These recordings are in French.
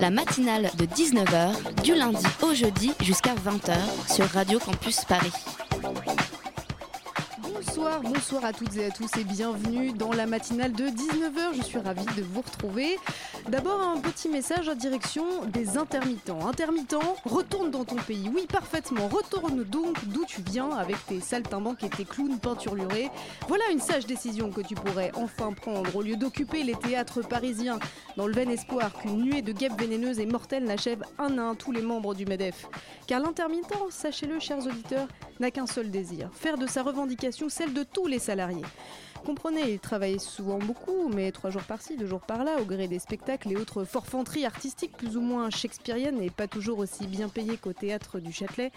La matinale de 19h, du lundi au jeudi jusqu'à 20h sur Radio Campus Paris. Bonsoir, bonsoir à toutes et à tous et bienvenue dans la matinale de 19h. Je suis ravie de vous retrouver. D'abord un petit message en direction des intermittents. Intermittents, retourne dans ton pays. Oui, parfaitement. Retourne donc d'où tu viens avec tes saltimbanques et tes clowns peinturlurés. Voilà une sage décision que tu pourrais enfin prendre au lieu d'occuper les théâtres parisiens dans le vain espoir qu'une nuée de guêpes vénéneuses et mortelles n'achève un à un tous les membres du MEDEF. Car l'intermittent, sachez-le chers auditeurs, n'a qu'un seul désir, faire de sa revendication celle de tous les salariés. Comprenez, il travaille souvent beaucoup, mais trois jours par-ci, deux jours par-là, au gré des spectacles et autres forfanteries artistiques plus ou moins shakespeariennes et pas toujours aussi bien payées qu'au théâtre du Châtelet.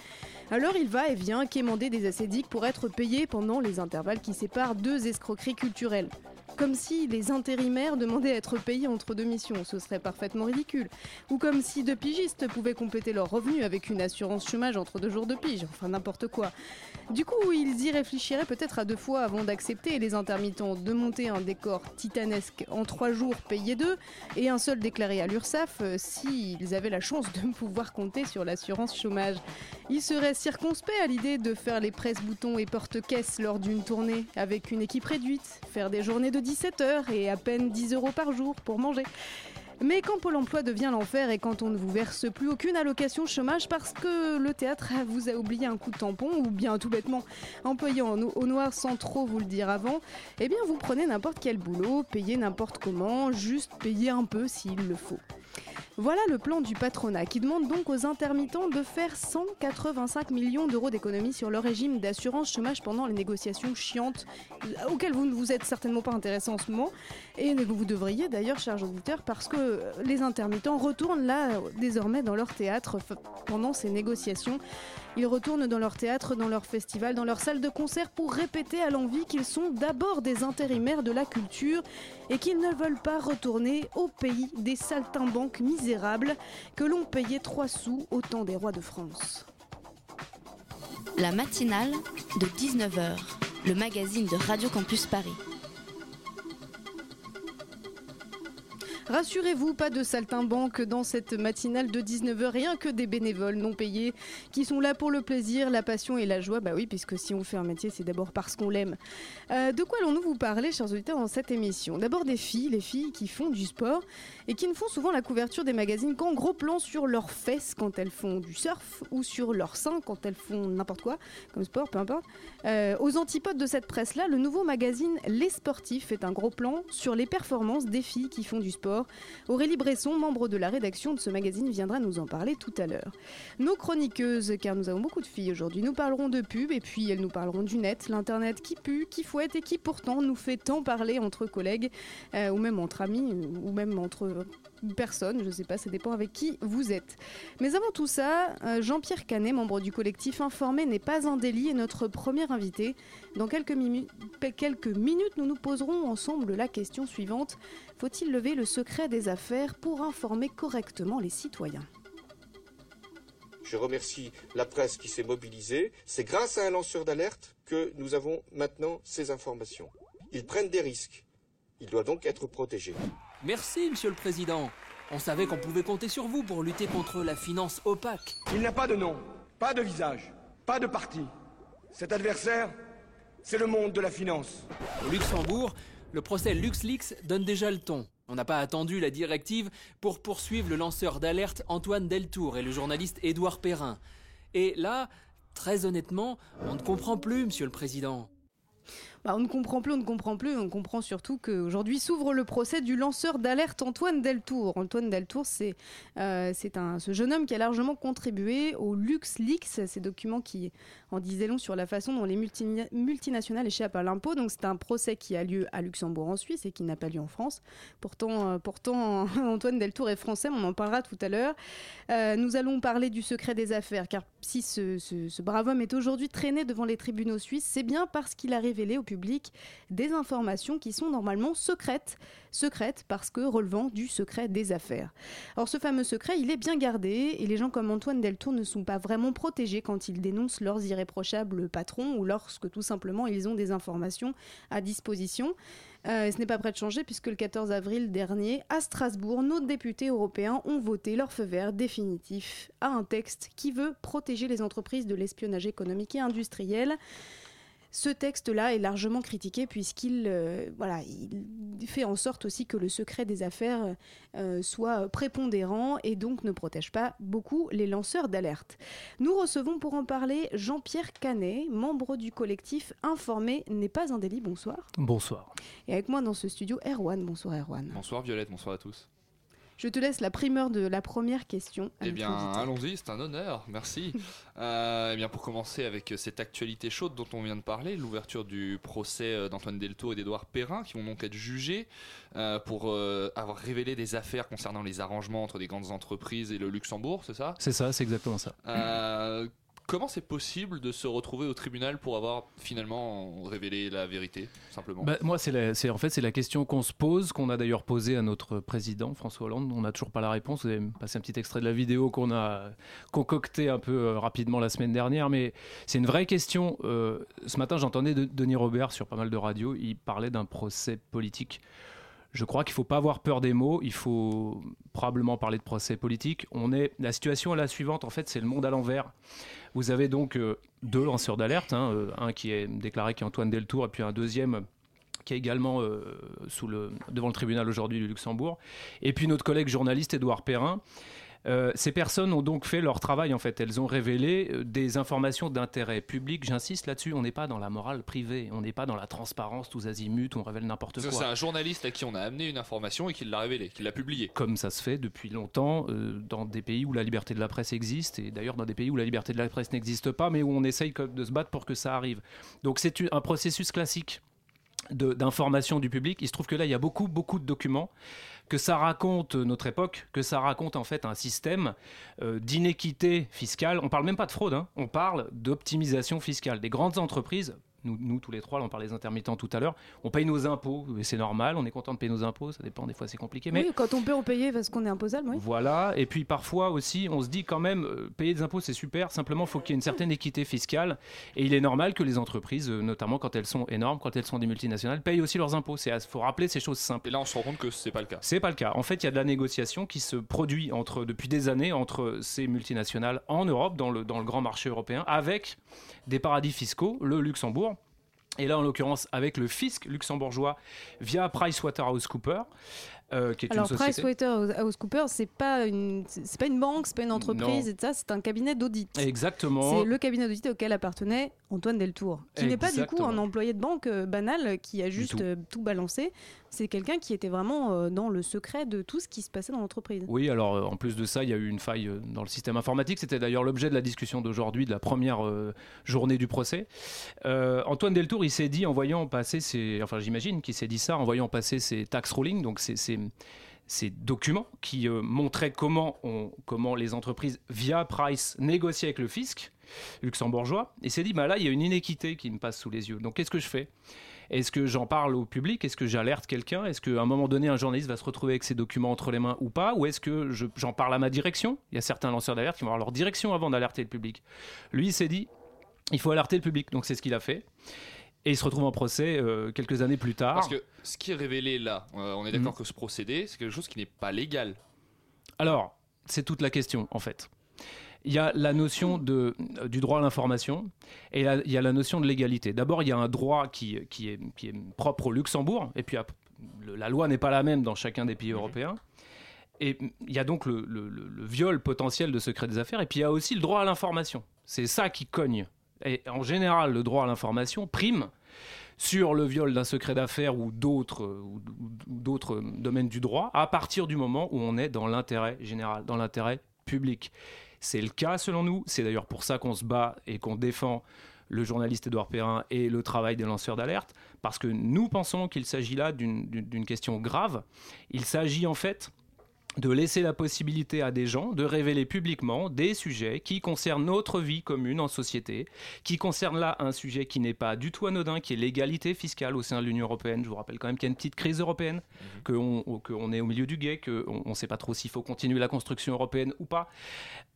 Alors il va et vient quémander des assédiques pour être payé pendant les intervalles qui séparent deux escroqueries culturelles. Comme si les intérimaires demandaient à être payés entre deux missions, ce serait parfaitement ridicule. Ou comme si deux pigistes pouvaient compléter leurs revenus avec une assurance chômage entre deux jours de pige, enfin n'importe quoi. Du coup, ils y réfléchiraient peut-être à deux fois avant d'accepter les intermittents de monter un décor titanesque en trois jours payés deux et un seul déclaré à l'URSSAF euh, s'ils avaient la chance de pouvoir compter sur l'assurance chômage. Ils seraient circonspects à l'idée de faire les presse-boutons et porte-caisses lors d'une tournée avec une équipe réduite, faire des journées de 17 heures et à peine 10 euros par jour pour manger. Mais quand Pôle emploi devient l'enfer et quand on ne vous verse plus aucune allocation chômage parce que le théâtre vous a oublié un coup de tampon ou bien tout bêtement employé au noir sans trop vous le dire avant, eh bien vous prenez n'importe quel boulot, payez n'importe comment, juste payez un peu s'il le faut. Voilà le plan du patronat qui demande donc aux intermittents de faire 185 millions d'euros d'économies sur leur régime d'assurance chômage pendant les négociations chiantes auxquelles vous ne vous êtes certainement pas intéressés en ce moment et vous devriez d'ailleurs, chers auditeurs, parce que les intermittents retournent là euh, désormais dans leur théâtre pendant ces négociations. Ils retournent dans leur théâtre, dans leur festival, dans leur salle de concert pour répéter à l'envie qu'ils sont d'abord des intérimaires de la culture et qu'ils ne veulent pas retourner au pays des saltimbanques misérables que l'on payait trois sous au temps des rois de France. La matinale de 19h, le magazine de Radio Campus Paris. Rassurez-vous, pas de saltimbanque dans cette matinale de 19h, rien que des bénévoles non payés qui sont là pour le plaisir, la passion et la joie. Bah oui, puisque si on fait un métier, c'est d'abord parce qu'on l'aime. Euh, de quoi allons-nous vous parler, chers auditeurs, dans cette émission? D'abord des filles, les filles qui font du sport et qui ne font souvent la couverture des magazines qu'en gros plan sur leurs fesses quand elles font du surf ou sur leurs seins quand elles font n'importe quoi, comme sport, peu importe. Euh, aux antipodes de cette presse-là, le nouveau magazine Les Sportifs fait un gros plan sur les performances des filles qui font du sport. Aurélie Bresson, membre de la rédaction de ce magazine, viendra nous en parler tout à l'heure. Nos chroniqueuses, car nous avons beaucoup de filles aujourd'hui, nous parlerons de pub et puis elles nous parleront du net, l'internet qui pue, qui fouette et qui pourtant nous fait tant parler entre collègues euh, ou même entre amis ou même entre personnes, je sais pas, ça dépend avec qui vous êtes. Mais avant tout ça, euh, Jean-Pierre Canet, membre du collectif Informé n'est pas un délit, est notre premier invité. Dans quelques, quelques minutes, nous nous poserons ensemble la question suivante. Faut-il lever le secret des affaires pour informer correctement les citoyens? Je remercie la presse qui s'est mobilisée. C'est grâce à un lanceur d'alerte que nous avons maintenant ces informations. Ils prennent des risques. Ils doivent donc être protégés. Merci, Monsieur le Président. On savait qu'on pouvait compter sur vous pour lutter contre la finance opaque. Il n'a pas de nom, pas de visage, pas de parti. Cet adversaire, c'est le monde de la finance. Au Luxembourg, le procès LuxLeaks donne déjà le ton. On n'a pas attendu la directive pour poursuivre le lanceur d'alerte Antoine Deltour et le journaliste Édouard Perrin. Et là, très honnêtement, on ne comprend plus, Monsieur le Président. Bah, on ne comprend plus, on ne comprend plus. On comprend surtout qu'aujourd'hui s'ouvre le procès du lanceur d'alerte Antoine Deltour. Antoine Deltour, c'est euh, ce jeune homme qui a largement contribué au LuxLeaks, ces documents qui en disaient long sur la façon dont les multi- multinationales échappent à l'impôt. Donc c'est un procès qui a lieu à Luxembourg en Suisse et qui n'a pas lieu en France. Pourtant, euh, Antoine Deltour est français, on en parlera tout à l'heure. Euh, nous allons parler du secret des affaires, car si ce, brave homme est aujourd'hui traîné devant les tribunaux suisses, c'est bien parce qu'il a révélé au public des informations qui sont normalement secrètes. Secrètes parce que relevant du secret des affaires. Or, ce fameux secret, il est bien gardé et les gens comme Antoine Deltour ne sont pas vraiment protégés quand ils dénoncent leurs irréprochables patrons ou lorsque tout simplement ils ont des informations à disposition. Euh, ce n'est pas prêt de changer puisque le 14 avril dernier, à Strasbourg, nos députés européens ont voté leur feu vert définitif à un texte qui veut protéger les entreprises de l'espionnage économique et industriel. Ce texte-là est largement critiqué puisqu'il euh, voilà, il fait en sorte aussi que le secret des affaires euh, soit prépondérant et donc ne protège pas beaucoup les lanceurs d'alerte. Nous recevons pour en parler Jean-Pierre Canet, membre du collectif Informé n'est pas un délit. Bonsoir. Bonsoir. Et avec moi dans ce studio, Erwan. Bonsoir Erwan. Bonsoir Violette, bonsoir à tous. Je te laisse la primeur de la première question. Eh bien, allons-y, c'est un honneur, merci. Euh, eh bien, pour commencer avec cette actualité chaude dont on vient de parler, l'ouverture du procès euh, d'Antoine Deltour et d'Edouard Perrin, qui vont donc être jugés euh, pour euh, avoir révélé des affaires concernant les arrangements entre des grandes entreprises et le Luxembourg, c'est ça? C'est ça, c'est exactement ça. Comment c'est possible de se retrouver au tribunal pour avoir finalement révélé la vérité, simplement Bah, moi, c'est en fait c'est la question qu'on se pose, qu'on a d'ailleurs posée à notre président François Hollande. On n'a toujours pas la réponse. Vous avez passé un petit extrait de la vidéo qu'on a concocté un peu euh, rapidement la semaine dernière, mais c'est une vraie question. Euh, ce matin, j'entendais de- Denis Robert sur pas mal de radios. Il parlait d'un procès politique. Je crois qu'il ne faut pas avoir peur des mots. Il faut probablement parler de procès politique. On est la situation est la suivante. En fait, c'est le monde à l'envers. Vous avez donc euh, deux lanceurs d'alerte, hein, euh, un qui est déclaré qui est Antoine Deltour et puis un deuxième qui est également euh, devant le tribunal aujourd'hui du Luxembourg. Et puis notre collègue journaliste Édouard Perrin. Euh, ces personnes ont donc fait leur travail en fait. Elles ont révélé euh, des informations d'intérêt public. J'insiste là-dessus, on n'est pas dans la morale privée, on n'est pas dans la transparence tous azimuts, où on révèle n'importe quoi. C'est un journaliste à qui on a amené une information et qui l'a révélée, qui l'a publiée. Comme ça se fait depuis longtemps euh, dans des pays où la liberté de la presse existe, et d'ailleurs dans des pays où la liberté de la presse n'existe pas, mais où on essaye de se battre pour que ça arrive. Donc c'est un processus classique d'information du public. Il se trouve que là, il y a beaucoup, beaucoup de documents, que ça raconte notre époque, que ça raconte en fait un système euh, d'inéquité fiscale. On parle même pas de fraude, hein. on parle d'optimisation fiscale. Des grandes entreprises, nous, nous, tous les trois, là, on parlait des intermittents tout à l'heure, on paye nos impôts, et c'est normal, on est content de payer nos impôts, ça dépend, des fois c'est compliqué, mais Oui, quand on peut en payer parce qu'on est imposable, oui. voilà, et puis parfois aussi, on se dit quand même, euh, payer des impôts c'est super, simplement il faut qu'il y ait une certaine équité fiscale, et il est normal que les entreprises, euh, notamment quand elles sont énormes, quand elles sont des multinationales, payent aussi leurs impôts. Il faut rappeler ces choses simples. Et là, on se rend compte que c'est pas le cas. C'est pas le cas. En fait, il y a de la négociation qui se produit entre, depuis des années entre ces multinationales en Europe, dans le, dans le grand marché européen, avec des paradis fiscaux, le Luxembourg. Et là, en l'occurrence, avec le fisc luxembourgeois via PricewaterhouseCoopers, euh, qui est Alors une société. PricewaterhouseCoopers, c'est pas une, c'est pas une banque, c'est pas une entreprise, Non. et ça, c'est un cabinet d'audit. Exactement. C'est le cabinet d'audit auquel appartenait Antoine Deltour, qui n'est pas du coup un employé de banque euh, banal qui a juste tout. euh, tout balancé. C'est quelqu'un qui était vraiment euh, dans le secret de tout ce qui se passait dans l'entreprise. Oui, alors euh, en plus de ça, il y a eu une faille euh, dans le système informatique. C'était d'ailleurs l'objet de la discussion d'aujourd'hui, de la première journée du procès. Antoine Deltour, il s'est dit en voyant passer ses, enfin j'imagine qu'il s'est dit ça en voyant passer ses tax rulings, donc ces, documents qui montraient comment, les entreprises via Price négociaient avec le fisc luxembourgeois. Et s'est dit, bah là, il y a une inéquité qui me passe sous les yeux. Donc qu'est-ce que je fais? Est-ce que j'en parle au public? Est-ce que j'alerte quelqu'un? Est-ce qu'à un moment donné, un journaliste va se retrouver avec ces documents entre les mains ou pas? Ou est-ce que je- j'en parle à ma direction? Il y a certains lanceurs d'alerte qui vont avoir leur direction avant d'alerter le public. Lui, il s'est dit, il faut alerter le public. Donc c'est ce qu'il a fait. Et il se retrouve en procès euh, quelques années plus tard. Parce que ce qui est révélé là, euh, on est d'accord que ce procédé, c'est quelque chose qui n'est pas légal. Alors, c'est toute la question, en fait. Il y a la notion de, euh, du droit à l'information et la- il y a la notion de l'égalité. D'abord, il y a un droit qui, qui, est, qui est propre au Luxembourg, et puis la loi n'est pas la même dans chacun des pays européens. Et il y a donc le, le- le- le viol potentiel de secret des affaires, et puis il y a aussi le droit à l'information. C'est ça qui cogne. Et en général, le droit à l'information prime sur le viol d'un secret d'affaires ou d'autres ou d'autres domaines du droit à partir du moment où on est dans l'intérêt général, dans l'intérêt public. C'est le cas selon nous, c'est d'ailleurs pour ça qu'on se bat et qu'on défend le journaliste Édouard Perrin et le travail des lanceurs d'alerte, parce que nous pensons qu'il s'agit là d'une question grave. Il s'agit en fait de laisser la possibilité à des gens de révéler publiquement des sujets qui concernent notre vie commune en société, qui concernent là un sujet qui n'est pas du tout anodin, qui est l'égalité fiscale au sein de l'Union européenne. Je vous rappelle quand même qu'il y a une petite crise européenne, mhm. qu'on est au milieu du guet, qu'on ne sait pas trop s'il faut continuer la construction européenne ou pas.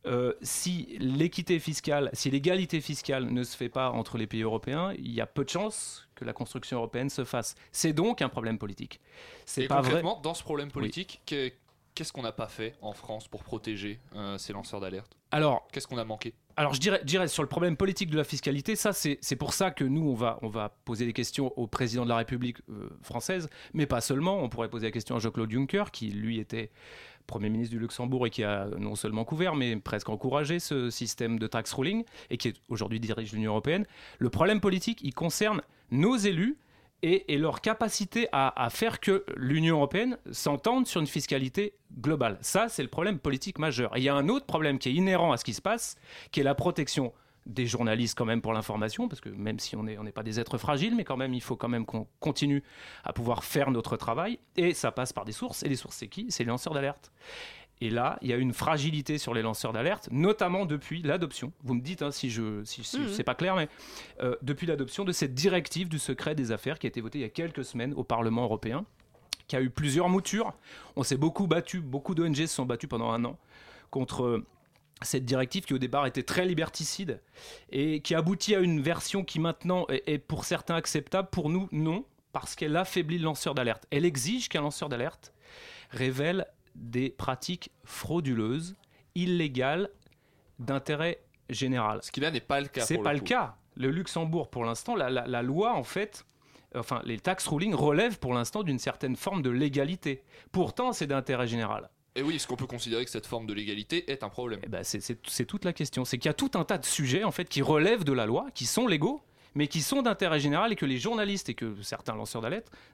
Euh, si l'équité fiscale, si l'égalité fiscale ne se fait pas entre les pays européens, il y a peu de chances que la construction européenne se fasse. C'est donc un problème politique. C'est pas concrètement, dans ce problème politique, qu'est-ce qu'on n'a pas fait en France pour protéger euh, ces lanceurs d'alerte? Alors, qu'est-ce qu'on a manqué? alors je dirais, dirais, sur le problème politique de la fiscalité, ça c'est pour ça que nous on va, on va poser des questions au président de la République euh, française, mais pas seulement. On pourrait poser la question à Jean-Claude Juncker, qui lui était Premier ministre du Luxembourg et qui a non seulement couvert, mais presque encouragé ce système de tax ruling et qui aujourd'hui dirige l'Union européenne. Le problème politique, il concerne nos élus et, leur capacité à, faire que l'Union européenne s'entende sur une fiscalité globale. Ça, c'est le problème politique majeur. Et il y a un autre problème qui est inhérent à ce qui se passe, qui est la protection des journalistes quand même pour l'information, parce que même si on n'est pas des êtres fragiles, mais quand même, il faut quand même qu'on continue à pouvoir faire notre travail. Et ça passe par des sources. Et les sources, c'est qui? C'est les lanceurs d'alerte. Et là, il y a une fragilité sur les lanceurs d'alerte, notamment depuis l'adoption. Vous me dites hein, si je si, si mmh. pas clair, mais euh, depuis l'adoption de cette directive du secret des affaires qui a été votée il y a quelques semaines au Parlement européen, qui a eu plusieurs moutures. On s'est beaucoup battu, beaucoup d'ONG se sont battus pendant un an contre cette directive qui au départ était très liberticide et qui aboutit à une version qui maintenant est pour certains acceptable, pour nous non, parce qu'elle affaiblit le lanceur d'alerte. Elle exige qu'un lanceur d'alerte révèle des pratiques frauduleuses, illégales, d'intérêt général. Ce qui là n'est pas le cas. C'est pas le, cas. Le Luxembourg, pour l'instant, la, loi, en fait, enfin, les tax ruling relèvent pour l'instant d'une certaine forme de légalité. Pourtant, c'est d'intérêt général. Et oui, est-ce qu'on peut considérer que cette forme de légalité est un problème? Ben, C'est toute la question. C'est qu'il y a tout un tas de sujets en fait qui relèvent de la loi, qui sont légaux, mais qui sont d'intérêt général et que les journalistes et que certains lanceurs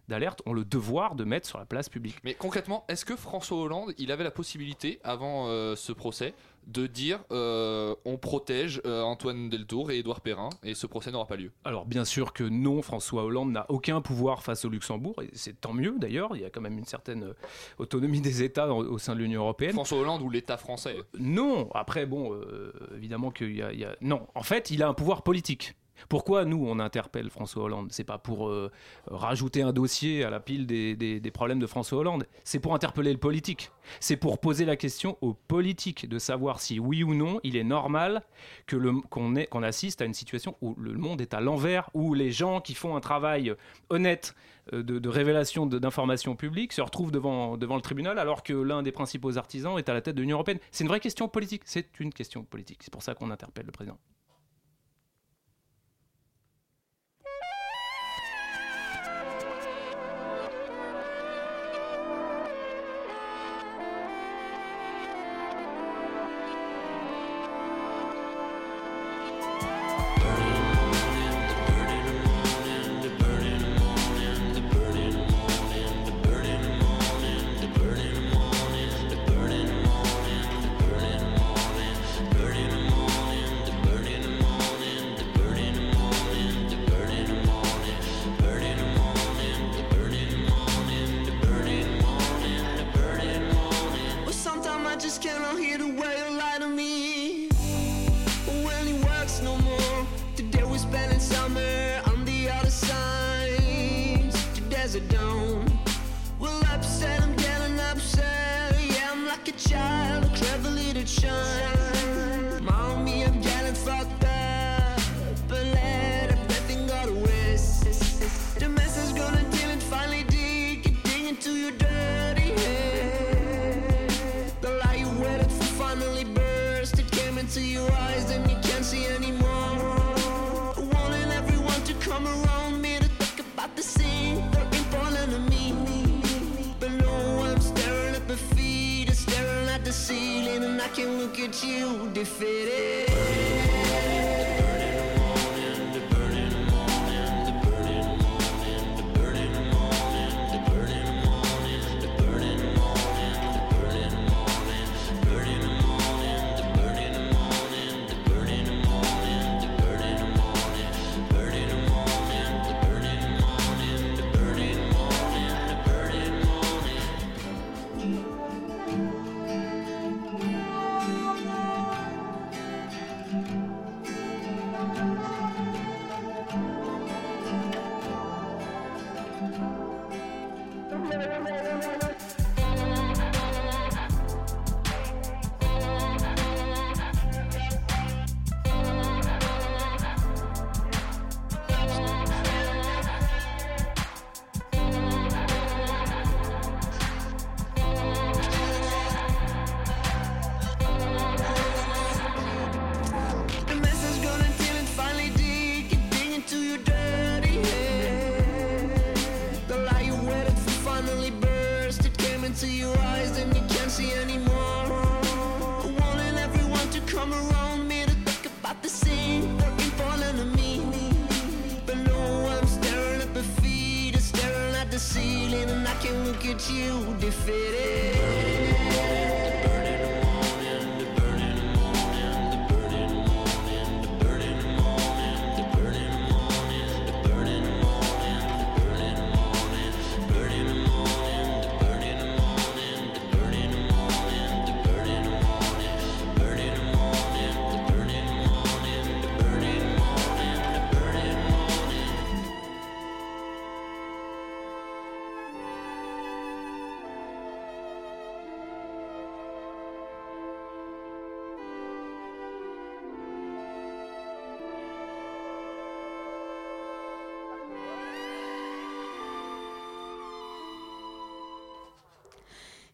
d'alerte ont le devoir de mettre sur la place publique. Mais concrètement, est-ce que François Hollande, il avait la possibilité, avant euh, ce procès, de dire euh, on protège euh, Antoine Deltour et Édouard Perrin et ce procès n'aura pas lieu? Alors bien sûr que non, François Hollande n'a aucun pouvoir face au Luxembourg et c'est tant mieux d'ailleurs, il y a quand même une certaine autonomie des États au sein de l'Union Européenne. François Hollande ou l'État français? Non, après bon, évidemment qu'il y, y, a... Non, en fait il a un pouvoir politique. Pourquoi nous, on interpelle François Hollande? C'est pas pour euh, rajouter un dossier à la pile des, problèmes de François Hollande, c'est pour interpeller le politique. C'est pour poser la question aux politiques de savoir si oui ou non il est normal qu'on assiste à une situation où le monde est à l'envers, où les gens qui font un travail honnête euh, de, révélation d'informations publiques se retrouvent devant, devant le tribunal alors que l'un des principaux artisans est à la tête de l'Union européenne. C'est une vraie question politique. C'est une question politique. C'est pour ça qu'on interpelle le président.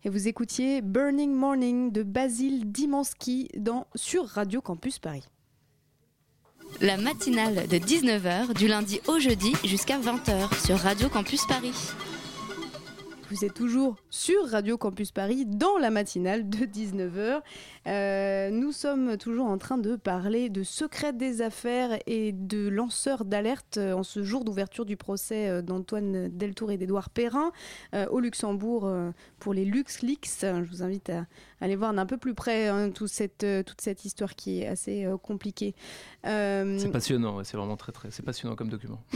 Et vous écoutiez Burning Morning de Basile Dimansky dans, sur Radio Campus Paris. La matinale de 19h du lundi au jeudi jusqu'à 20h sur Radio Campus Paris. Vous êtes toujours sur Radio Campus Paris dans la matinale de 19h. Euh, nous sommes toujours en train de parler de secret des affaires et de lanceurs d'alerte euh, en ce jour d'ouverture du procès euh, d'Antoine Deltour et d'Edouard Perrin au Luxembourg pour les LuxLeaks. Je vous invite à aller voir d'un peu plus près hein, toute, cette, toute cette histoire qui est assez compliquée. c'est passionnant, c'est vraiment très très, c'est passionnant comme document.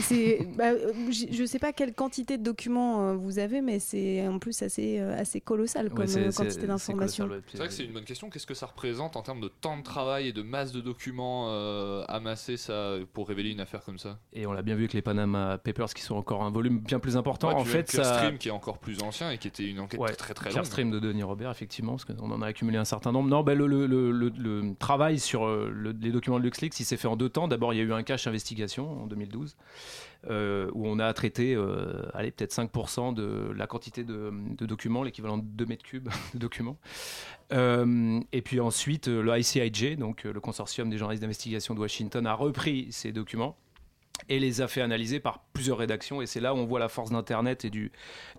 Bah, je ne sais pas quelle quantité de documents vous avez, mais c'est en plus assez, assez colossal comme quantité d'informations. C'est vrai que c'est une bonne question. Qu'est-ce que ça représente en termes de temps de travail et de masse de documents euh, amassés ça, pour révéler une affaire comme ça? Et on l'a bien vu avec les Panama Papers qui sont encore un volume bien plus important. en fait, ça... Stream qui est encore plus ancien et qui était une enquête très très longue. Stream de Denis Robert, effectivement, parce qu'on en a accumulé un certain nombre. Non, ben, le, travail sur euh, les documents de LuxLeaks, s'est fait en deux temps. D'abord, il y a eu un cache investigation en 2012. Euh, où on a traité euh, allez, peut-être 5% de la quantité de, documents, l'équivalent de 2 mètres cubes de documents. Et puis ensuite, le ICIJ, donc le consortium des journalistes d'investigation de Washington, a repris ces documents et les a fait analyser par plusieurs rédactions. Et c'est là où on voit la force d'Internet et du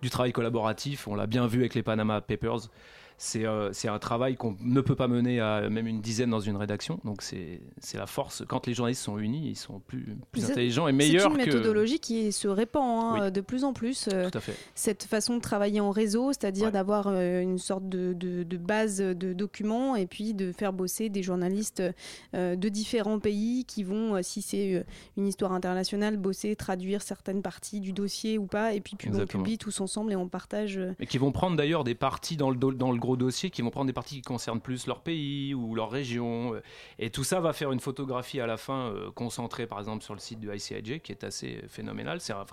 travail collaboratif. On l'a bien vu avec les Panama Papers. Euh, c'est un travail qu'on ne peut pas mener à même une dizaine dans une rédaction. Donc c'est la force. Quand les journalistes sont unis, ils sont plus, plus intelligents et meilleurs. C'est une méthodologie qui se répand hein, de plus en plus. Euh, Tout à fait. Cette façon de travailler en réseau, c'est-à-dire d'avoir euh, une sorte de, de, base de documents et puis de faire bosser des journalistes de différents pays qui vont, si c'est une histoire internationale, bosser, traduire certaines parties du dossier ou pas, et puis, puis on publie tous ensemble et on partage. Et qui vont prendre d'ailleurs des parties dans le, dans le gros dossiers qui vont prendre des parties qui concernent plus leur pays ou leur région. Euh, et tout ça va faire une photographie à la fin euh, concentrée, par exemple, sur le site du ICIJ, qui est assez phénoménal. C'est un,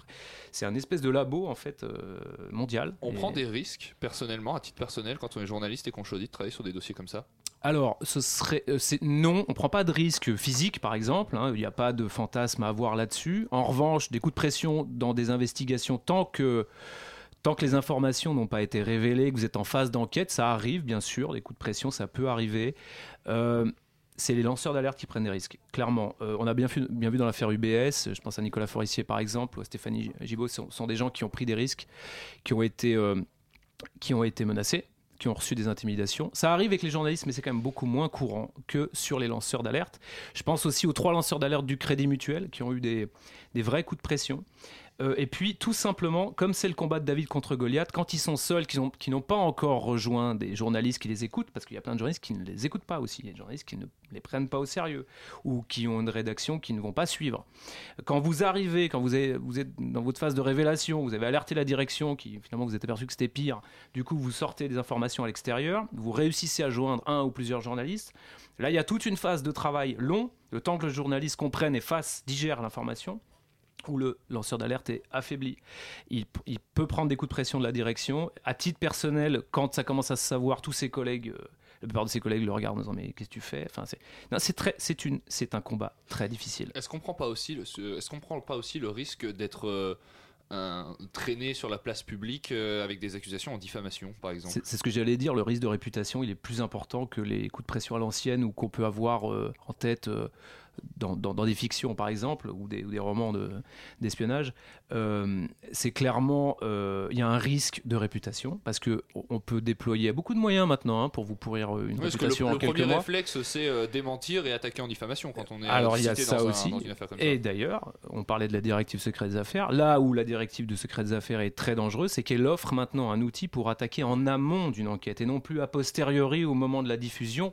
c'est un espèce de labo, en fait, euh, mondial. On prend des risques, personnellement, à titre personnel, quand on est journaliste et qu'on choisit de travailler sur des dossiers comme ça? Alors, ce serait, c'est, non, on prend pas de risque physique, par exemple. Hein, il n'y a pas de fantasme à avoir là-dessus. En revanche, des coups de pression dans des investigations, tant que Tant que les informations n'ont pas été révélées, que vous êtes en phase d'enquête, ça arrive bien sûr, des coups de pression, ça peut arriver. Euh, c'est les lanceurs d'alerte qui prennent des risques, clairement. Euh, on a bien vu, dans l'affaire UBS, je pense à Nicolas Forissier par exemple, ou à Stéphanie Gibault, ce sont, des gens qui ont pris des risques, qui ont été, euh, qui ont été menacés, qui ont reçu des intimidations. Ça arrive avec les journalistes, mais c'est quand même beaucoup moins courant que sur les lanceurs d'alerte. Je pense aussi aux trois lanceurs d'alerte du Crédit Mutuel qui ont eu des vrais coups de pression. Euh, et puis, tout simplement, comme c'est le combat de David contre Goliath, quand ils sont seuls, qui n'ont pas encore rejoint des journalistes qui les écoutent, parce qu'il y a plein de journalistes qui ne les écoutent pas aussi, il y a des journalistes qui ne les prennent pas au sérieux, ou qui ont une rédaction qui ne vont pas suivre. Quand vous arrivez, quand vous, vous êtes dans votre phase de révélation, vous avez alerté la direction, qui finalement vous êtes aperçu que c'était pire, du coup vous sortez des informations à l'extérieur, vous réussissez à joindre un ou plusieurs journalistes, là il y a toute une phase de travail long, le temps que le journaliste comprenne et fasse, digère l'information où le lanceur d'alerte est affaibli. Il, peut prendre des coups de pression de la direction. À titre personnel, quand ça commence à se savoir, tous ses collègues, euh, la plupart de ses collègues le regardent en disant mais qu'est-ce que tu fais? Enfin, c'est un combat très difficile. Est-ce qu'on prend pas aussi le, est-ce qu'on prend pas aussi le risque d'être euh, traîné sur la place publique euh, avec des accusations en diffamation, par exemple? C'est ce que j'allais dire, le risque de réputation, il est plus important que les coups de pression à l'ancienne ou qu'on peut avoir en tête dans, des fictions par exemple ou des, des romans d'espionnage, euh, c'est clairement euh, il y a un risque de réputation parce que on peut déployer beaucoup de moyens maintenant hein, pour vous pourrir euh, une réputation le, en quelques mois. Le premier réflexe c'est démentir et attaquer en diffamation quand on est alors il y a ça aussi et d'ailleurs on parlait de la directive secret des affaires là où la directive de secret des affaires est très dangereuse c'est qu'elle offre maintenant un outil pour attaquer en amont d'une enquête et non plus a posteriori au moment de la diffusion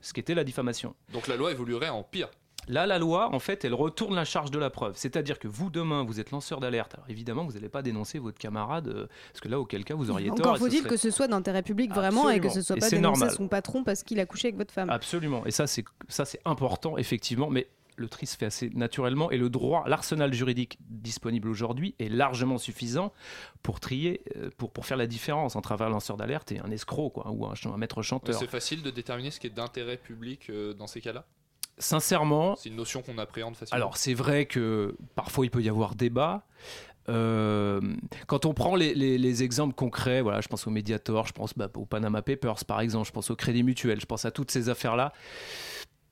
ce qui était la diffamation. Donc la loi évoluerait en pire Là, la loi, en fait, elle retourne la charge de la preuve. C'est-à-dire que vous, demain, vous êtes lanceur d'alerte. Alors évidemment, vous n'allez pas dénoncer votre camarade, euh, parce que là, auquel cas, vous auriez tort. Encore faut-il que ce soit d'intérêt public vraiment et que ce soit pas dénoncer son patron parce qu'il a couché avec votre femme. Absolument. Et ça, c'est ça, c'est important, effectivement. Mais le tri se fait assez naturellement et le droit, l'arsenal juridique disponible aujourd'hui est largement suffisant pour trier, euh, pour, pour faire la différence entre un lanceur d'alerte et un escroc quoi, ou un, un maître chanteur. C'est facile de déterminer ce qui est d'intérêt public euh, dans ces cas-là? Sincèrement. C'est une notion qu'on appréhende facilement. Alors, c'est vrai que parfois il peut y avoir débat. Euh, quand on prend les, les- les exemples concrets, voilà, je pense au Mediator, je pense bah, au Panama Papers par exemple, je pense au Crédit Mutuel, je pense à toutes ces affaires-là.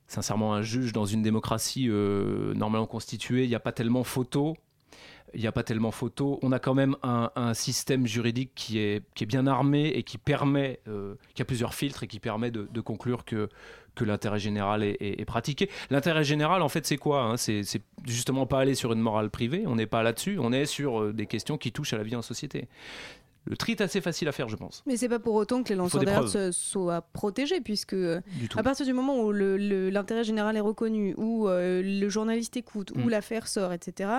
Sincèrement, un juge dans une démocratie euh, normalement constituée, il n'y a pas tellement photo. Il n'y a pas tellement photo. On a quand même un, système juridique qui est, qui est bien armé et qui permet, euh, qui a plusieurs filtres et qui permet de, conclure que, que l'intérêt général est, pratiqué. L'intérêt général, en fait, c'est quoi hein? C'est c'est justement pas aller sur une morale privée. On n'est pas là-dessus. On est sur euh, des questions qui touchent à la vie en société. Le tri est assez facile à faire, je pense. Mais c'est pas pour autant que les lanceurs d'alerte soient protégés, puisque à partir du moment où l'intérêt général est reconnu, où euh, le journaliste écoute, où Mm. l'affaire sort, etc.,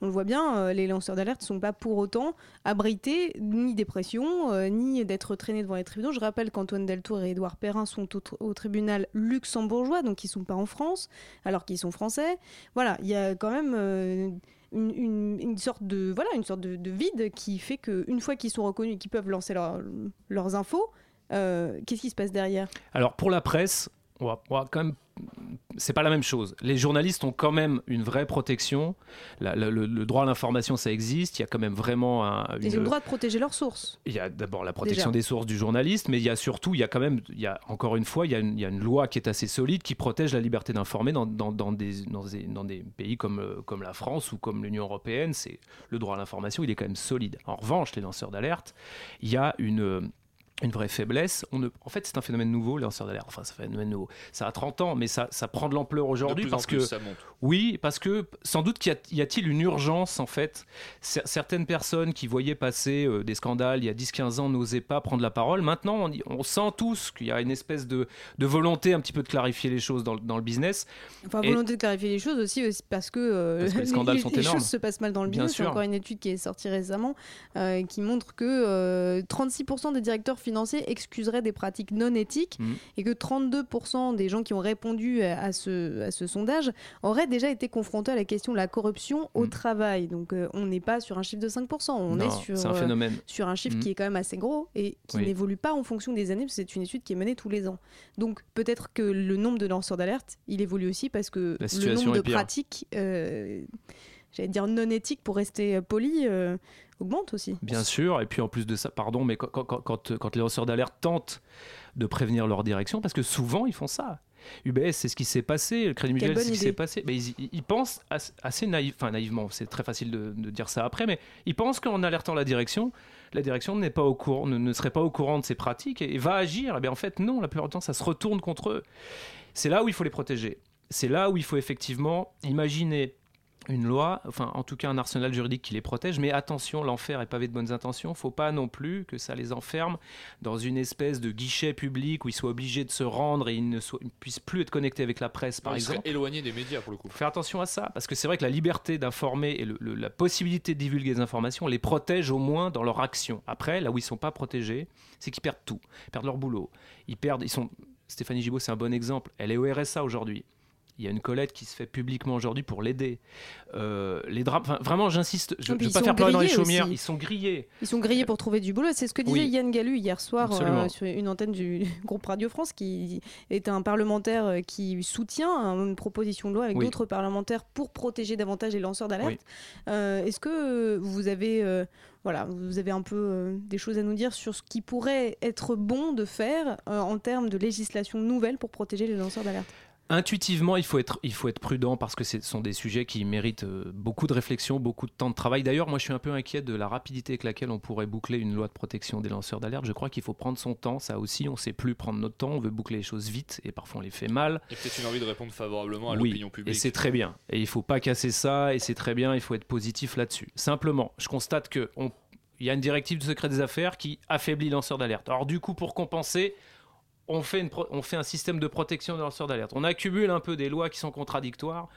on le voit bien, euh, les lanceurs d'alerte ne sont pas pour autant abrités ni des pressions, euh, ni d'être traînés devant les tribunaux. Je rappelle qu'Antoine Deltour et Édouard Perrin sont au, au tribunal luxembourgeois, donc ils sont pas en France, alors qu'ils sont français. Voilà, il y a quand même... une, sorte de voilà une sorte de, de vide qui fait que une fois qu'ils sont reconnus et qu'ils peuvent lancer leur- leurs infos euh, qu'est-ce qui se passe derrière? Alors pour la presse, on va, on va quand même. C'est pas la même chose. Les journalistes ont quand même une vraie protection. La- le, le droit à l'information, ça existe. Il y a quand même vraiment un. Ils ont le droit de protéger leurs sources. Il y a d'abord la protection Déjà. des sources du journaliste, mais il y a surtout, il y a quand même, il y a encore une fois, il y a une, il y a une loi qui est assez solide qui protège la liberté d'informer dans, dans, dans des, dans, des, dans des pays comme, euh, comme la France ou comme l'Union européenne. C'est le droit à l'information, il est quand même solide. En revanche, les lanceurs d'alerte, il y a une une vraie faiblesse. On ne... En fait, c'est un phénomène nouveau, les lanceurs d'alerte. Enfin, c'est un phénomène nouveau. Ça a 30 ans, mais ça, ça prend de l'ampleur aujourd'hui parce plus, que ça monte. oui, parce que sans doute qu'il y a- y a-t-il une urgence en fait. Cer- Certaines personnes qui voyaient passer euh, des scandales il y a 10-15 ans n'osaient pas prendre la parole. Maintenant, on, y- on sent tous qu'il y a une espèce de, de volonté un petit peu de clarifier les choses dans, le- dans le business. Enfin, Et- volonté de clarifier les choses aussi, aussi parce que, euh, Parce que les scandales sont les énormes. choses se passent mal dans le Bien business. C'est sûr. encore une étude qui est sortie récemment euh, qui montre que euh, 36% des directeurs financiers excuseraient des pratiques non éthiques Mhm. et que 32% des gens qui ont répondu à, ce, à ce sondage auraient déjà été confrontés à la question de la corruption au travail. Donc euh, on n'est pas sur un chiffre de 5%, on. Non, est sur, un euh, sur un chiffre Mhm. qui est quand même assez gros et qui Oui. n'évolue pas en fonction des années, parce que c'est une étude qui est menée tous les ans. Donc peut-être que le nombre de lanceurs d'alerte, il évolue aussi parce que le nombre de pire. pratiques, euh, j'allais dire non éthiques pour rester poli, euh, augmente aussi. Bien sûr, et puis en plus de ça, pardon, mais quand, quand, quand, quand les lanceurs d'alerte tentent de prévenir leur direction, parce que souvent ils font ça. UBS, c'est ce qui s'est passé, le Crédit Mutuel, c'est ce qui s'est passé. Mais ils, ils pensent as- assez naïf, enfin naïvement, c'est très facile de, de dire ça après, mais ils pensent qu'en alertant la direction, la direction n'est pas au courant, ne, ne serait pas au courant de ces pratiques et, et va agir. Et bien en fait, non, la plupart du temps, ça se retourne contre eux. C'est là où il faut les protéger. C'est là où il faut effectivement imaginer une loi, enfin en tout cas un arsenal juridique qui les protège, mais attention, l'enfer est pavé de bonnes intentions, faut pas non plus que ça les enferme dans une espèce de guichet public où ils soient obligés de se rendre et ils ne soient- ils puissent plus être connectés avec la presse par Ils seraient exemple. éloignés des médias pour le coup. Faire attention à ça, parce que c'est vrai que la liberté d'informer et le- le- la possibilité de divulguer des informations les protège au moins dans leur action. Après, là où ils sont pas protégés, c'est qu'ils perdent tout, ils perdent leur boulot, ils perdent, ils sont. Stéphanie Gibault, c'est un bon exemple. Elle est au RSA aujourd'hui. Il y a une Colette qui se fait publiquement aujourd'hui pour l'aider. Euh, les draps, enfin, vraiment, j'insiste, je ne veux pas faire pleurer dans les chaumières. aussi. Ils sont grillés. Ils sont grillés pour trouver du boulot. C'est ce que disait Oui. Yann Gallu hier soir euh, sur une antenne du groupe Radio France, qui est un parlementaire euh, qui soutient hein, une proposition de loi avec Oui. d'autres parlementaires pour protéger davantage les lanceurs d'alerte. Oui. Euh, Est-ce que vous avez, voilà, vous avez un peu euh, des choses à nous dire sur ce qui pourrait être bon de faire euh, en termes de législation nouvelle pour protéger les lanceurs d'alerte? Intuitivement, il faut être, il faut être prudent parce que ce sont des sujets qui méritent euh, beaucoup de réflexion, beaucoup de temps de travail. D'ailleurs, moi, je suis un peu inquiet de la rapidité avec laquelle on pourrait boucler une loi de protection des lanceurs d'alerte. Je crois qu'il faut prendre son temps. Ça aussi, on ne sait plus prendre notre temps. On veut boucler les choses vite et parfois on les fait mal. A peut-être une envie de répondre favorablement à Oui, l'opinion et publique. c'est très bien. Et il faut pas casser ça, et c'est très bien, il faut être positif là-dessus. Simplement, je constate que on- il y a une directive de secret des affaires qui affaiblit lanceurs d'alerte. Alors du coup, pour compenser, on fait, un système de protection des lanceurs d'alerte. On accumule un peu des lois qui sont contradictoires.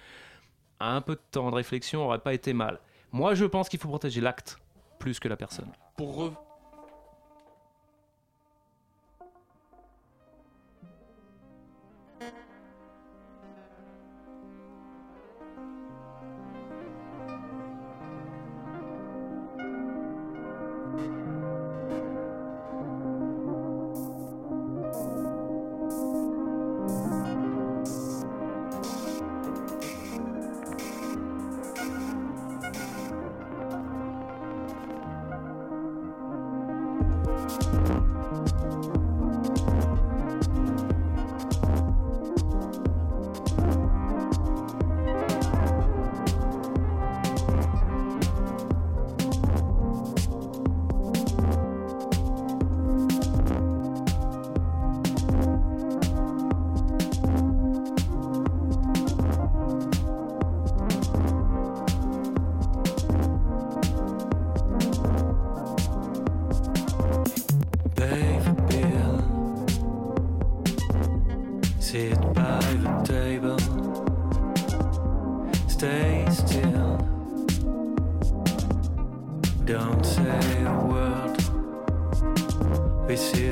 Un peu de temps de réflexion aurait pas été mal. Moi, je pense qu'il faut protéger l'acte plus que la personne. Pour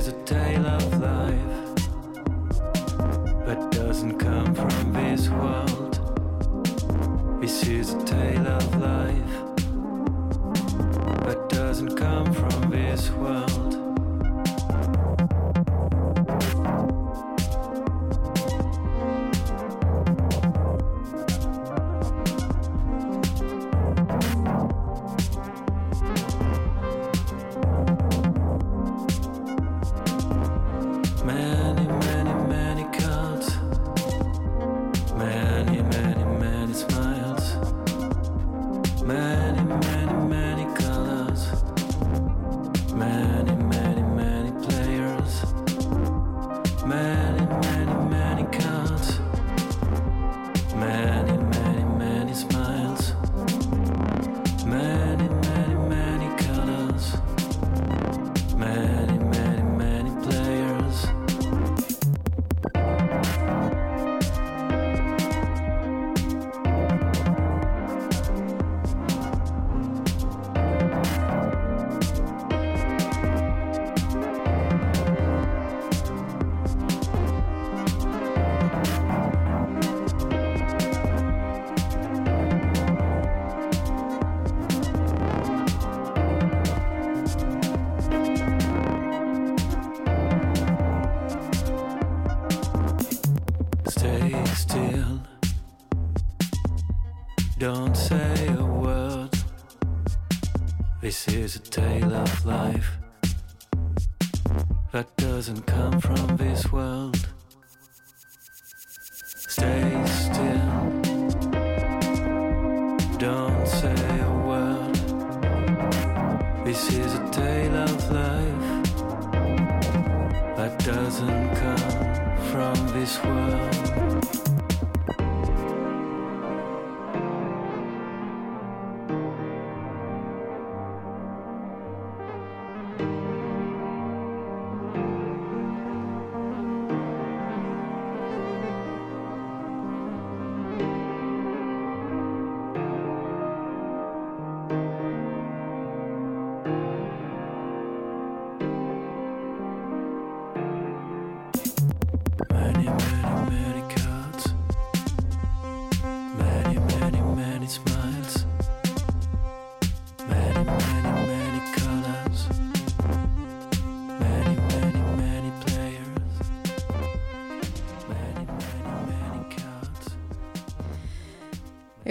a tale of life, but doesn't come from this world. This is a tale of life, but doesn't come from this world. This world.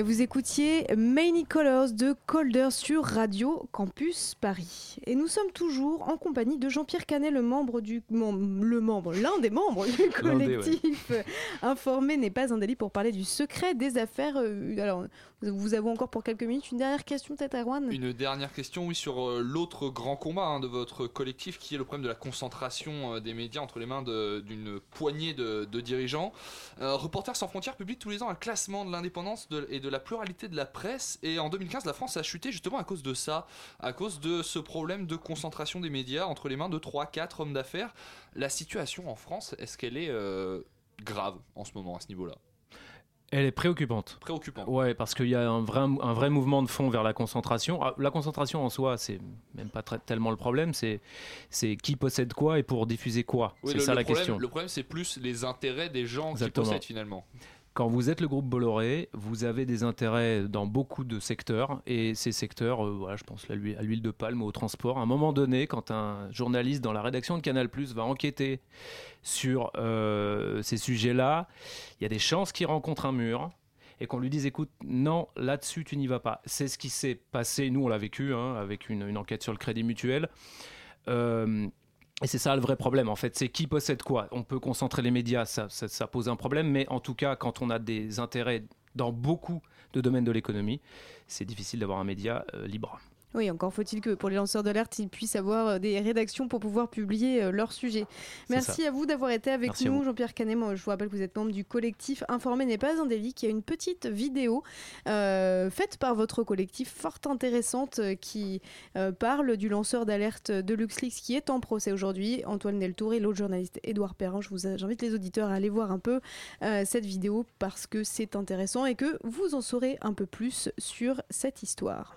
Vous écoutiez Many Colors de Colder sur Radio Campus Paris. Et nous sommes toujours en compagnie de Jean-Pierre Canet, le membre du mem- le membre, l'un des membres du L'un des, ouais. collectif Informé n'est pas un délit pour parler du secret des affaires. Euh, Alors, vous avez encore pour quelques minutes une dernière question peut-être Erwan Une dernière question, oui, sur euh, l'autre grand combat hein, de votre collectif, qui est le problème de la concentration euh, des médias entre les mains d'une poignée de, de dirigeants. Euh, Reporters sans frontières publie tous les ans un classement de l'indépendance et de la pluralité de la presse. Et en 2015, la France a chuté justement à cause de ça, à cause de ce problème de concentration des médias entre les mains de 3-4 hommes d'affaires. La situation en France, est-ce qu'elle est euh, grave en ce moment à ce niveau-là? Elle est préoccupante. Préoccupante. Ouais, parce qu'il y a un vrai, un vrai mouvement de fond vers la concentration. Ah, La concentration en soi, c'est même pas très- tellement le problème, c'est qui possède quoi et pour diffuser quoi. Oui, c'est ça le la problème- question. Le problème, c'est plus les intérêts des gens Exactement. qui possèdent finalement. Quand vous êtes le groupe Bolloré, vous avez des intérêts dans beaucoup de secteurs et ces secteurs, euh, voilà, je pense à l'huile de palme au transport. À un moment donné, quand un journaliste dans la rédaction de Canal+ va enquêter sur euh, ces sujets-là, il y a des chances qu'il rencontre un mur et qu'on lui dise écoute, non, là-dessus tu n'y vas pas. C'est ce qui s'est passé, nous on l'a vécu hein, avec une, une enquête sur le crédit mutuel. Euh, et c'est ça le vrai problème, en fait, c'est qui possède quoi. On peut concentrer les médias, ça, pose un problème, mais en tout cas, quand on a des intérêts dans beaucoup de domaines de l'économie, c'est difficile d'avoir un média euh, libre. Oui, encore faut-il que pour les lanceurs d'alerte, ils puissent avoir euh, des rédactions pour pouvoir publier euh, leur sujet. C'est Merci ça. à vous d'avoir été avec Merci nous. Jean-Pierre Canet. Je vous rappelle que vous êtes membre du collectif Informer n'est pas un délit, qui a une petite vidéo euh, faite par votre collectif, fort intéressante, qui euh, parle du lanceur d'alerte de LuxLeaks qui est en procès aujourd'hui, Antoine Deltour et l'autre journaliste Édouard Perrin. J'invite les auditeurs à aller voir un peu euh, cette vidéo parce que c'est intéressant et que vous en saurez un peu plus sur cette histoire.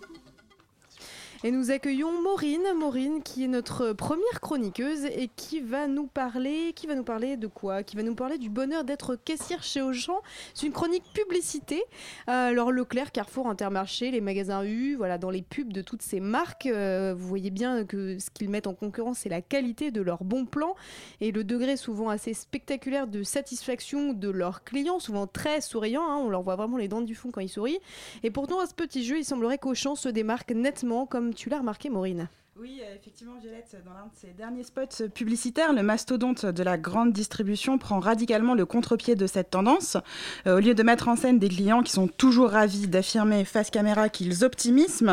Et nous accueillons Maureen, Maureen qui est notre première chroniqueuse et qui va nous parler, qui va nous parler de quoi? Qui va nous parler du bonheur d'être caissière chez Auchan. C'est une chronique publicité. Euh, alors Leclerc, Carrefour, Intermarché, les magasins U, voilà, dans les pubs de toutes ces marques, euh, vous voyez bien que ce qu'ils mettent en concurrence, c'est la qualité de leurs bons plans et le degré souvent assez spectaculaire de satisfaction de leurs clients, souvent très souriants. hein, on leur voit vraiment les dents du fond quand ils sourient. Et pourtant, à ce petit jeu, il semblerait qu'Auchan se démarque nettement, comme tu l'as remarqué, Maureen. Oui, euh, effectivement, Violette, dans l'un de ses derniers spots publicitaires, le mastodonte de la grande distribution prend radicalement le contre-pied de cette tendance. Euh, au lieu de mettre en scène des clients qui sont toujours ravis d'affirmer face caméra qu'ils optimisent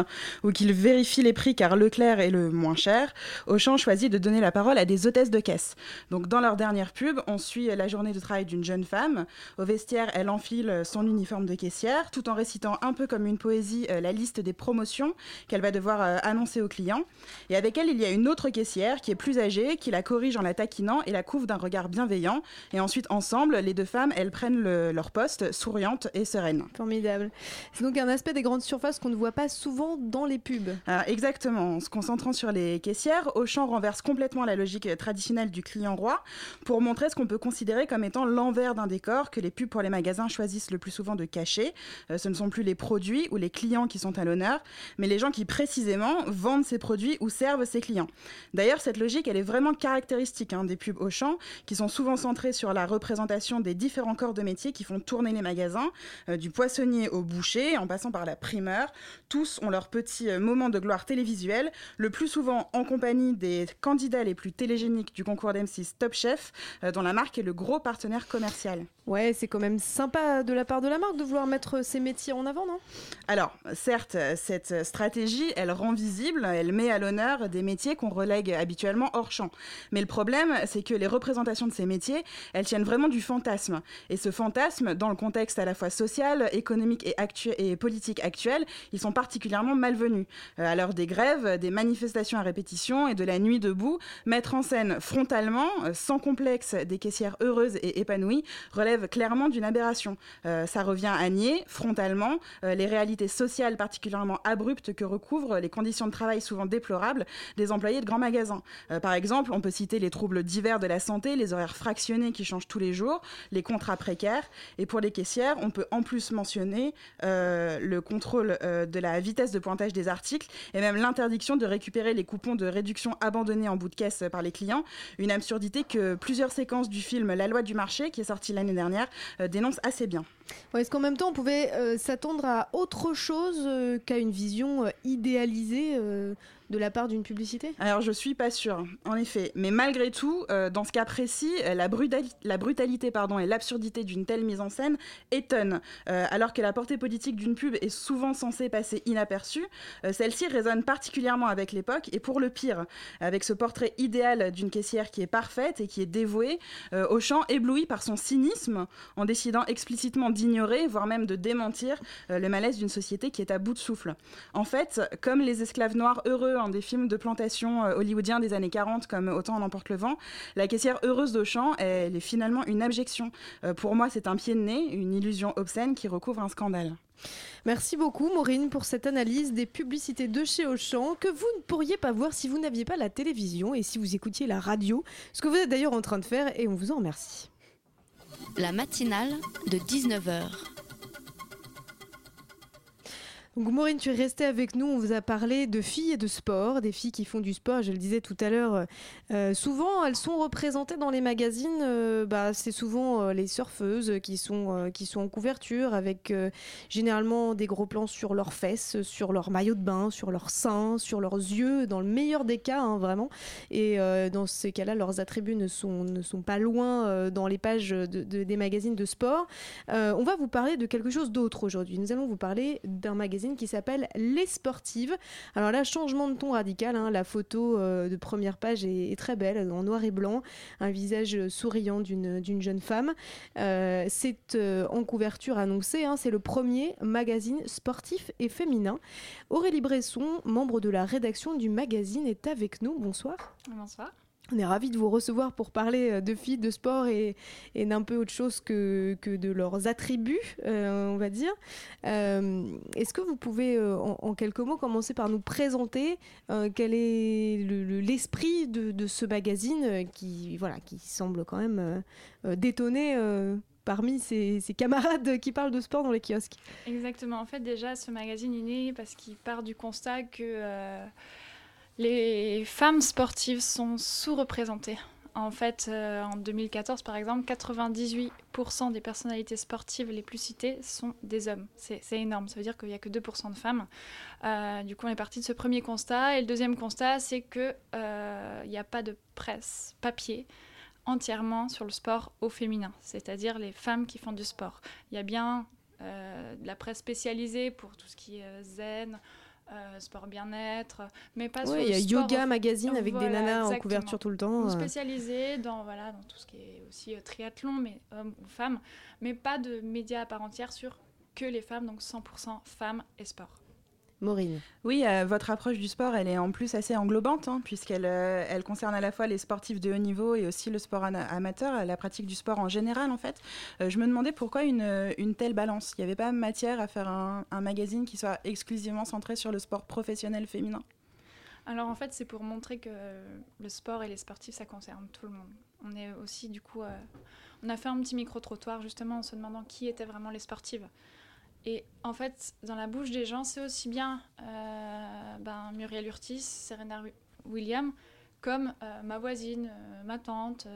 ou qu'ils vérifient les prix car Leclerc est le moins cher, Auchan choisit de donner la parole à des hôtesses de caisse. Donc, dans leur dernière pub, on suit la journée de travail d'une jeune femme. Au vestiaire, elle enfile son uniforme de caissière tout en récitant un peu comme une poésie euh, la liste des promotions qu'elle va devoir annoncer aux clients. Et avec elle, il y a une autre caissière qui est plus âgée, qui la corrige en la taquinant et la couvre d'un regard bienveillant. Et ensuite, ensemble, les deux femmes, elles prennent le- leur poste, souriantes et sereines. Formidable. C'est donc un aspect des grandes surfaces qu'on ne voit pas souvent dans les pubs. Alors, exactement. En se concentrant sur les caissières, Auchan renverse complètement la logique traditionnelle du client roi pour montrer ce qu'on peut considérer comme étant l'envers d'un décor que les pubs pour les magasins choisissent le plus souvent de cacher. Euh, ce ne sont plus les produits ou les clients qui sont à l'honneur, mais les gens qui précisément vendent ces produits ou servent ses clients. D'ailleurs, cette logique, elle est vraiment caractéristique hein, des pubs Auchan, qui sont souvent centrées sur la représentation des différents corps de métier qui font tourner les magasins, euh, du poissonnier au boucher, en passant par la primeur. Tous ont leur petit euh, moment de gloire télévisuelle, le plus souvent en compagnie des candidats les plus télégéniques du concours d'M6 Top Chef, euh, dont la marque est le gros partenaire commercial. Ouais, c'est quand même sympa de la part de la marque de vouloir mettre ses métiers en avant, non? Alors, certes, cette stratégie, elle rend visible, elle met à l'honneur des métiers qu'on relègue habituellement hors champ. Mais le problème, c'est que les représentations de ces métiers, elles tiennent vraiment du fantasme. Et ce fantasme, dans le contexte à la fois social, économique et, politique actuel, ils sont particulièrement malvenus. À l'heure des grèves, des manifestations à répétition et de la nuit debout, mettre en scène frontalement, euh, sans complexe, des caissières heureuses et épanouies relève clairement d'une aberration. Euh, ça revient à nier frontalement euh, les réalités sociales particulièrement abruptes que recouvrent les conditions de travail souvent déplorables des employés de grands magasins. Euh, par exemple, on peut citer les troubles divers de la santé, les horaires fractionnés qui changent tous les jours, les contrats précaires. Et pour les caissières, on peut en plus mentionner euh, le contrôle euh, de la vitesse de pointage des articles et même l'interdiction de récupérer les coupons de réduction abandonnés en bout de caisse par les clients. Une absurdité que plusieurs séquences du film La loi du marché, qui est sorti l'année dernière, dénoncent assez bien. Ouais, Est-ce qu'en même temps, on pouvait euh, s'attendre à autre chose euh, qu'à une vision euh, idéalisée de la part d'une publicité? Alors je suis pas sûre, en effet. Mais malgré tout, dans ce cas précis, la, brutali- la brutalité pardon, et l'absurdité d'une telle mise en scène étonnent. Alors que la portée politique d'une pub est souvent censée passer inaperçue, celle-ci résonne particulièrement avec l'époque et pour le pire, avec ce portrait idéal d'une caissière qui est parfaite et qui est dévouée, Auchan ébloui par son cynisme en décidant explicitement d'ignorer, voire même de démentir euh, le malaise d'une société qui est à bout de souffle. En fait, comme les esclaves noirs heureux en des films de plantation euh, hollywoodiens des années 40 comme Autant en emporte le vent, la caissière heureuse d'Auchan, elle est finalement une abjection. Euh, pour moi, c'est un pied de nez, une illusion obscène qui recouvre un scandale. Merci beaucoup Maureen pour cette analyse des publicités de chez Auchan que vous ne pourriez pas voir si vous n'aviez pas la télévision et si vous écoutiez la radio, ce que vous êtes d'ailleurs en train de faire et on vous en remercie. La matinale de 19h. Donc Maureen, tu es restée avec nous. On vous a parlé de filles et de sport, des filles qui font du sport. Je le disais tout à l'heure. euh, souvent, elles sont représentées dans les magazines. euh, bah, c'est souvent euh, les surfeuses qui sont euh, qui sont en couverture, avec euh, généralement des gros plans sur leurs fesses, sur leur maillot de bain, sur leurs seins, sur leurs yeux. Dans le meilleur des cas, hein, vraiment. Et euh, dans ces cas-là, leurs attributs ne sont ne sont pas loin euh, dans les pages de- de- des magazines de sport. Euh, on va vous parler de quelque chose d'autre aujourd'hui. Nous allons vous parler d'un magazine qui s'appelle Les Sportives. Alors là, changement de ton radical. hein. La photo euh, de première page est, très belle, en noir et blanc, un visage souriant d'une jeune femme. Euh, C'est euh, en couverture annoncée. hein. C'est le premier magazine sportif et féminin. Aurélie Bresson, membre de la rédaction du magazine, est avec nous. Bonsoir. Bonsoir. On est ravis de vous recevoir pour parler euh, de filles, de sport et, d'un peu autre chose que, que de leurs attributs, euh, on va dire. Euh, Est-ce que vous pouvez, en, quelques mots, commencer par nous présenter quel est le- le- l'esprit de, ce magazine qui, voilà, qui semble quand même détonner parmi ses, ses camarades qui parlent de sport dans les kiosques? Exactement. En fait, déjà, ce magazine est né parce qu'il part du constat que les femmes sportives sont sous-représentées. En fait, euh, en 2014, par exemple, 98% des personnalités sportives les plus citées sont des hommes. C'est énorme. Ça veut dire qu'il n'y a que 2% de femmes. Euh, du coup, on est parti de ce premier constat. Et le deuxième constat, c'est qu'il n'y a pas de presse papier entièrement sur le sport au féminin, c'est-à-dire les femmes qui font du sport. Il y a bien euh, de la presse spécialisée pour tout ce qui est euh, zen, euh, sport bien-être, mais pas sur Ouais, le il y a sport Yoga Magazine avec des nanas en couverture tout le temps. Euh. spécialisée dans, voilà, dans tout ce qui est aussi euh, triathlon, mais hommes ou femmes, mais pas de médias à part entière sur que les femmes, donc 100% femmes et sport. Maureen. Oui, euh, votre approche du sport, elle est en plus assez englobante, hein, puisqu'elle euh, elle concerne à la fois les sportifs de haut niveau et aussi le sport amateur, la pratique du sport en général, en fait. Euh, je me demandais pourquoi une, une telle balance. Il n'y avait pas matière à faire un, un magazine qui soit exclusivement centré sur le sport professionnel féminin? Alors en fait, c'est pour montrer que le sport et les sportifs, ça concerne tout le monde. On est aussi du coup, euh, on a fait un petit micro-trottoir justement en se demandant qui étaient vraiment les sportives. Et en fait, dans la bouche des gens, c'est aussi bien euh, ben, Muriel Urtis, Serena Wi- Williams, comme euh, ma voisine, euh, ma tante.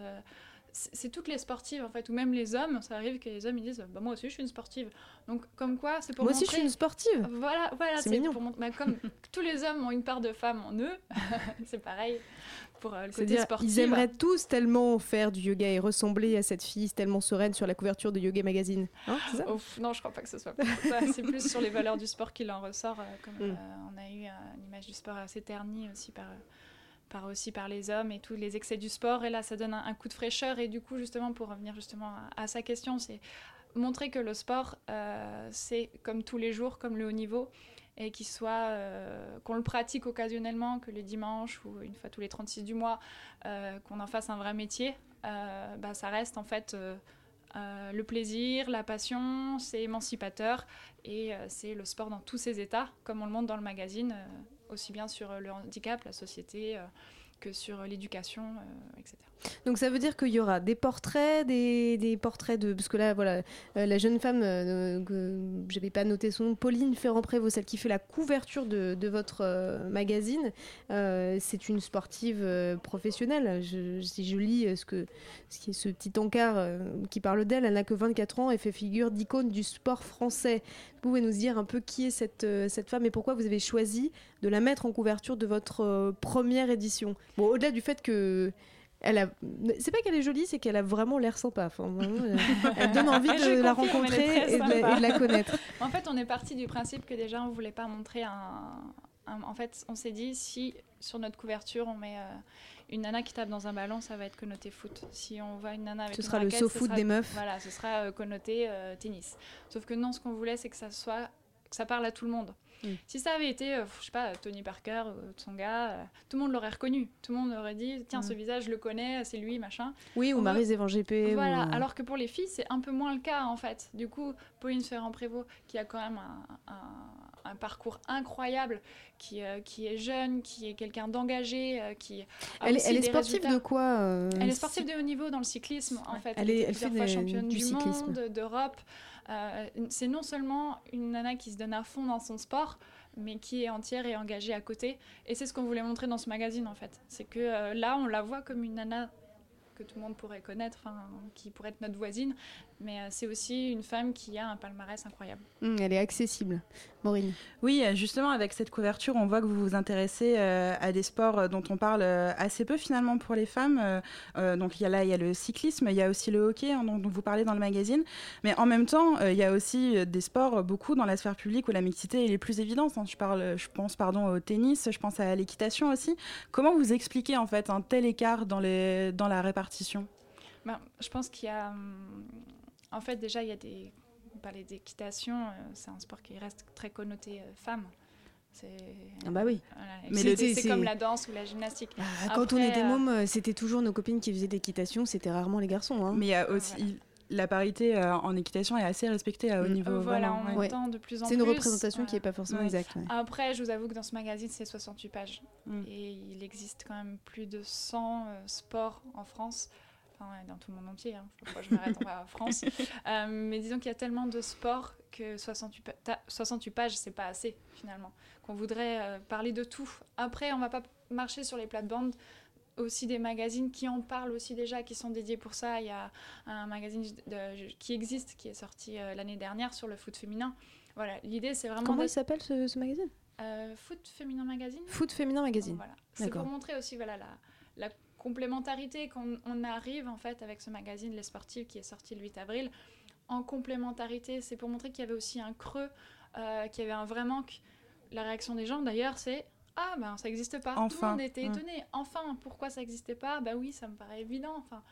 C'est toutes les sportives en fait, ou même les hommes. Ça arrive que les hommes ils disent bah, Moi aussi, je suis une sportive. Donc, comme quoi, c'est pour Moi aussi, je suis une sportive. Voilà, voilà C'est mignon. pour montrer- bah, comme tous les hommes ont une part de femme en eux, c'est pareil pour euh, le côté sportif. ils aimeraient tous tellement faire du yoga et ressembler à cette fille tellement sereine sur la couverture de Yoga Magazine. Hein, ça? Non, je crois pas que ce soit. C'est plus sur les valeurs du sport qu'il en ressort. euh, comme Mm. euh, on a eu euh, une image du sport assez ternie aussi par, par, aussi par les hommes et tous les excès du sport. Et là, ça donne un, coup de fraîcheur. Et du coup, justement, pour revenir justement à, sa question, c'est montrer que le sport, euh, c'est comme tous les jours, comme le haut niveau. Et qu'il soit, euh, qu'on le pratique occasionnellement, que le dimanche ou une fois tous les 36 du mois, euh, qu'on en fasse un vrai métier, bah, ça reste en fait le plaisir, la passion, c'est émancipateur et c'est le sport dans tous ses états, comme on le montre dans le magazine, aussi bien sur le handicap, la société, euh, que sur l'éducation, euh, etc. Donc ça veut dire qu'il y aura des portraits, des, des portraits de... Parce que là, voilà, euh, la jeune femme, euh, que pas noté son nom, Pauline Ferrand-Prévot, celle qui fait la couverture de, de votre euh, magazine, euh, c'est une sportive professionnelle. Je- si je lis ce, que, ce, qui est ce petit encart qui parle d'elle, elle n'a que 24 ans et fait figure d'icône du sport français. Vous pouvez nous dire un peu qui est cette, cette femme et pourquoi vous avez choisi de la mettre en couverture de votre première édition? Bon, au-delà du fait que... Elle a... C'est pas qu'elle est jolie, c'est qu'elle a vraiment l'air sympa. Enfin, elle, elle donne envie de la confirme, rencontrer et de la, sympa. et de la connaître. en fait, on est parti du principe que déjà, on voulait pas montrer un. un- en fait, on s'est dit, si sur notre couverture, on met euh, une nana qui tape dans un ballon, ça va être connoté foot. Si on voit une nana avec Ce une sera le SoFoot sera- des meufs. Voilà, ce sera euh, connoté euh, tennis. Sauf que non, ce qu'on voulait, c'est que ça soit. que ça parle à tout le monde. Mm. Si ça avait été, euh, je sais pas, Tony Parker ou Tsonga, euh, tout le monde l'aurait reconnu. Tout le monde aurait dit, tiens, Mm. ce visage, je le connais, c'est lui, machin. Oui, ou veut- Marie Zévan GP. Voilà, ou, euh, alors que pour les filles, c'est un peu moins le cas en fait. Du coup, Pauline Ferrand-Prévot, qui a quand même un, un- un parcours incroyable, qui, euh, qui est jeune, qui est quelqu'un d'engagé, euh, qui. Elle, est- elle sportive résultats. de quoi euh, Elle est sportive de haut niveau dans le cyclisme, en fait. Elle est- elle fait fois des- championne du du, cyclisme. monde, d'Europe. Euh, c'est non seulement une nana qui se donne à fond dans son sport, mais qui est entière et engagée à côté. Et c'est ce qu'on voulait montrer dans ce magazine, en fait. C'est que euh, là, on la voit comme une nana que tout le monde pourrait connaître, qui pourrait être notre voisine, mais euh, c'est aussi une femme qui a un palmarès incroyable. Hum, Elle est accessible. Maureen. Oui, euh, justement, avec cette couverture, on voit que vous vous intéressez euh, à des sports dont on parle assez peu finalement pour les femmes. Euh, donc il y a là, il y a le cyclisme, il y a aussi le hockey hein, dont, dont vous parlez dans le magazine. Mais en même temps, euh, il y a aussi des sports beaucoup dans la sphère publique où la mixité est les plus évidente. hein. Je, parle, je pense pardon, au tennis, je pense à l'équitation aussi. Comment vous expliquez en fait un tel écart dans, les, dans la répartition? Ben, je pense qu'il y a. hum, En fait, déjà, il y a des. On parlait d'équitation, euh, c'est un sport qui reste très connoté euh, femme. C'est. Ah bah oui. Voilà, et Mais c'est- c'est c'est- comme la danse ou la gymnastique. Ah, Quand on était môme, euh, c'était toujours nos copines qui faisaient d'équitation, c'était rarement les garçons. hein. Mais il y a aussi la parité euh, en équitation est assez respectée à haut Mm. niveau. Voilà, vraiment, on ouais. entend de plus en C'est plus. une représentation qui est pas forcément Ouais. exacte, ouais. Après, je vous avoue que dans ce magazine, c'est 68 pages. Mm. Et il existe quand même plus de 100 euh, sports en France. Ouais, dans tout le monde entier. Hein. Pourquoi je m'arrête en France Euh, Mais disons qu'il y a tellement de sports que 68, pa- ta- 68 pages, c'est pas assez, finalement. Qu'on voudrait euh, parler de tout. Après, on va pas marcher sur les plates-bandes aussi des magazines qui en parlent aussi déjà, qui sont dédiés pour ça. Il y a un magazine de- qui existe, qui est sorti euh, l'année dernière sur le foot féminin. Voilà, l'idée c'est vraiment... Comment il s'appelle ce, ce magazine? Euh, Foot féminin magazine Foot féminin magazine. Voilà. C'est pour montrer aussi voilà, la, la complémentarité qu'on on arrive en fait avec ce magazine Les Sportives qui est sorti le 8 avril. En complémentarité, c'est pour montrer qu'il y avait aussi un creux, euh, qu'il y avait un vrai manque. La réaction des gens d'ailleurs c'est ah ben ça n'existe pas. Tout le Enfin. monde était Mm. étonné. Enfin, pourquoi ça n'existait pas? Bah oui, ça me paraît évident. Enfin,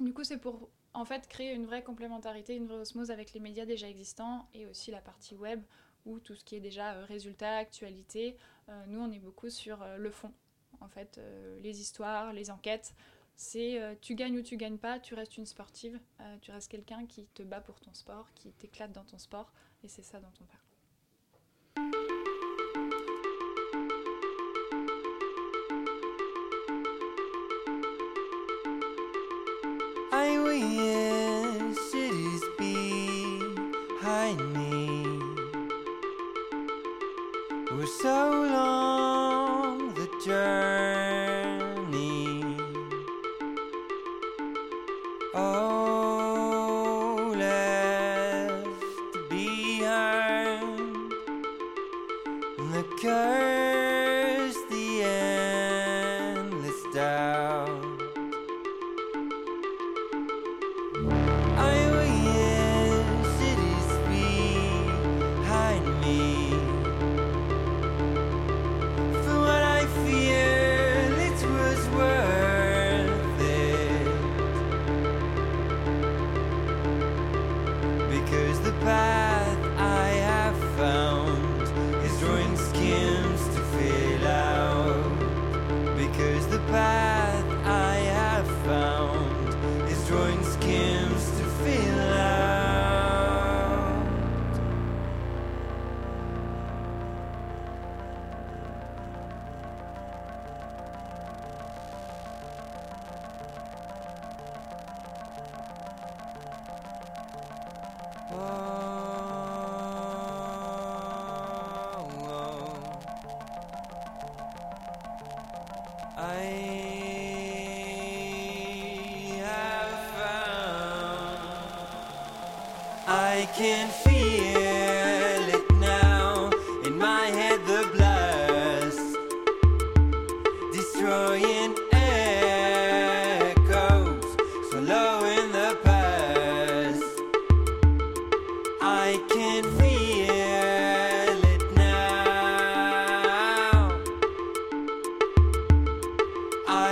du coup, c'est pour en fait créer une vraie complémentarité, une vraie osmose avec les médias déjà existants et aussi la partie web ou tout ce qui est déjà euh, résultats, actualité. Euh, nous, on est beaucoup sur euh, le fond. En fait, euh, les histoires, les enquêtes. C'est euh, tu gagnes ou tu gagnes pas, tu restes une sportive, euh, tu restes quelqu'un qui te bat pour ton sport, qui t'éclate dans ton sport, et c'est ça dont on parle. I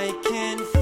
I can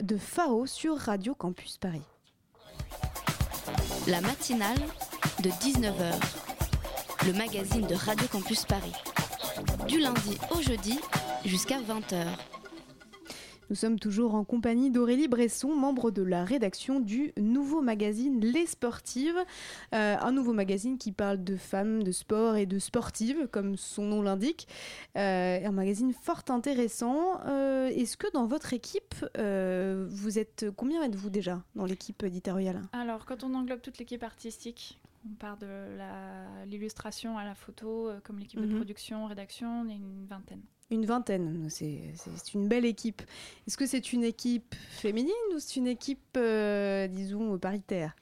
de Faro sur Radio Campus Paris. La matinale de 19h, le magazine de Radio Campus Paris. Du lundi au jeudi jusqu'à 20h. Nous sommes toujours en compagnie d'Aurélie Bresson, membre de la rédaction du nouveau magazine Les Sportives. Euh, un nouveau magazine qui parle de femmes, de sport et de sportives, comme son nom l'indique. Euh, un magazine fort intéressant. Euh, Est-ce que dans votre équipe, vous êtes. Combien êtes-vous déjà dans l'équipe éditoriale? Alors, quand on englobe toute l'équipe artistique, on part de l'illustration à la photo, comme l'équipe de Mhm. production, rédaction, on est une vingtaine. Une vingtaine, c'est une belle équipe. Est-ce que c'est une équipe féminine ou c'est une équipe, euh, disons, paritaire?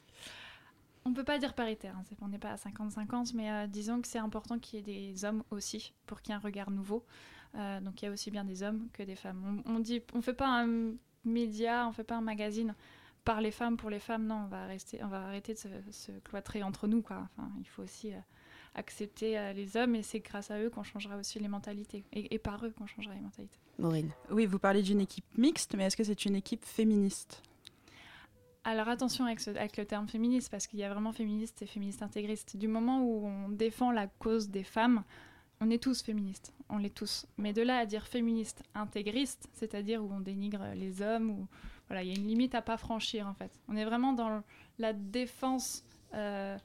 On peut pas dire paritaire, hein, on n'est pas à 50-50, mais euh, disons que c'est important qu'il y ait des hommes aussi, pour qu'il y ait un regard nouveau. Euh, donc il y a aussi bien des hommes que des femmes. On, on dit, on fait pas un média, on fait pas un magazine par les femmes pour les femmes. Non, on va rester, on va arrêter de se, cloîtrer entre nous, il faut aussi accepter euh, les hommes, et c'est grâce à eux qu'on changera aussi les mentalités, et, et par eux qu'on changera les mentalités. Maureen. Oui, vous parlez d'une équipe mixte, mais est-ce que c'est une équipe féministe? Alors attention avec, ce- avec le terme féministe, parce qu'il y a vraiment féministe et féministe intégriste. Du moment où on défend la cause des femmes, on est tous féministes, on l'est tous. Mais de là à dire féministe intégriste, c'est-à-dire où on dénigre les hommes, ou voilà, il y a une limite à pas franchir en fait. On est vraiment dans la défense euh,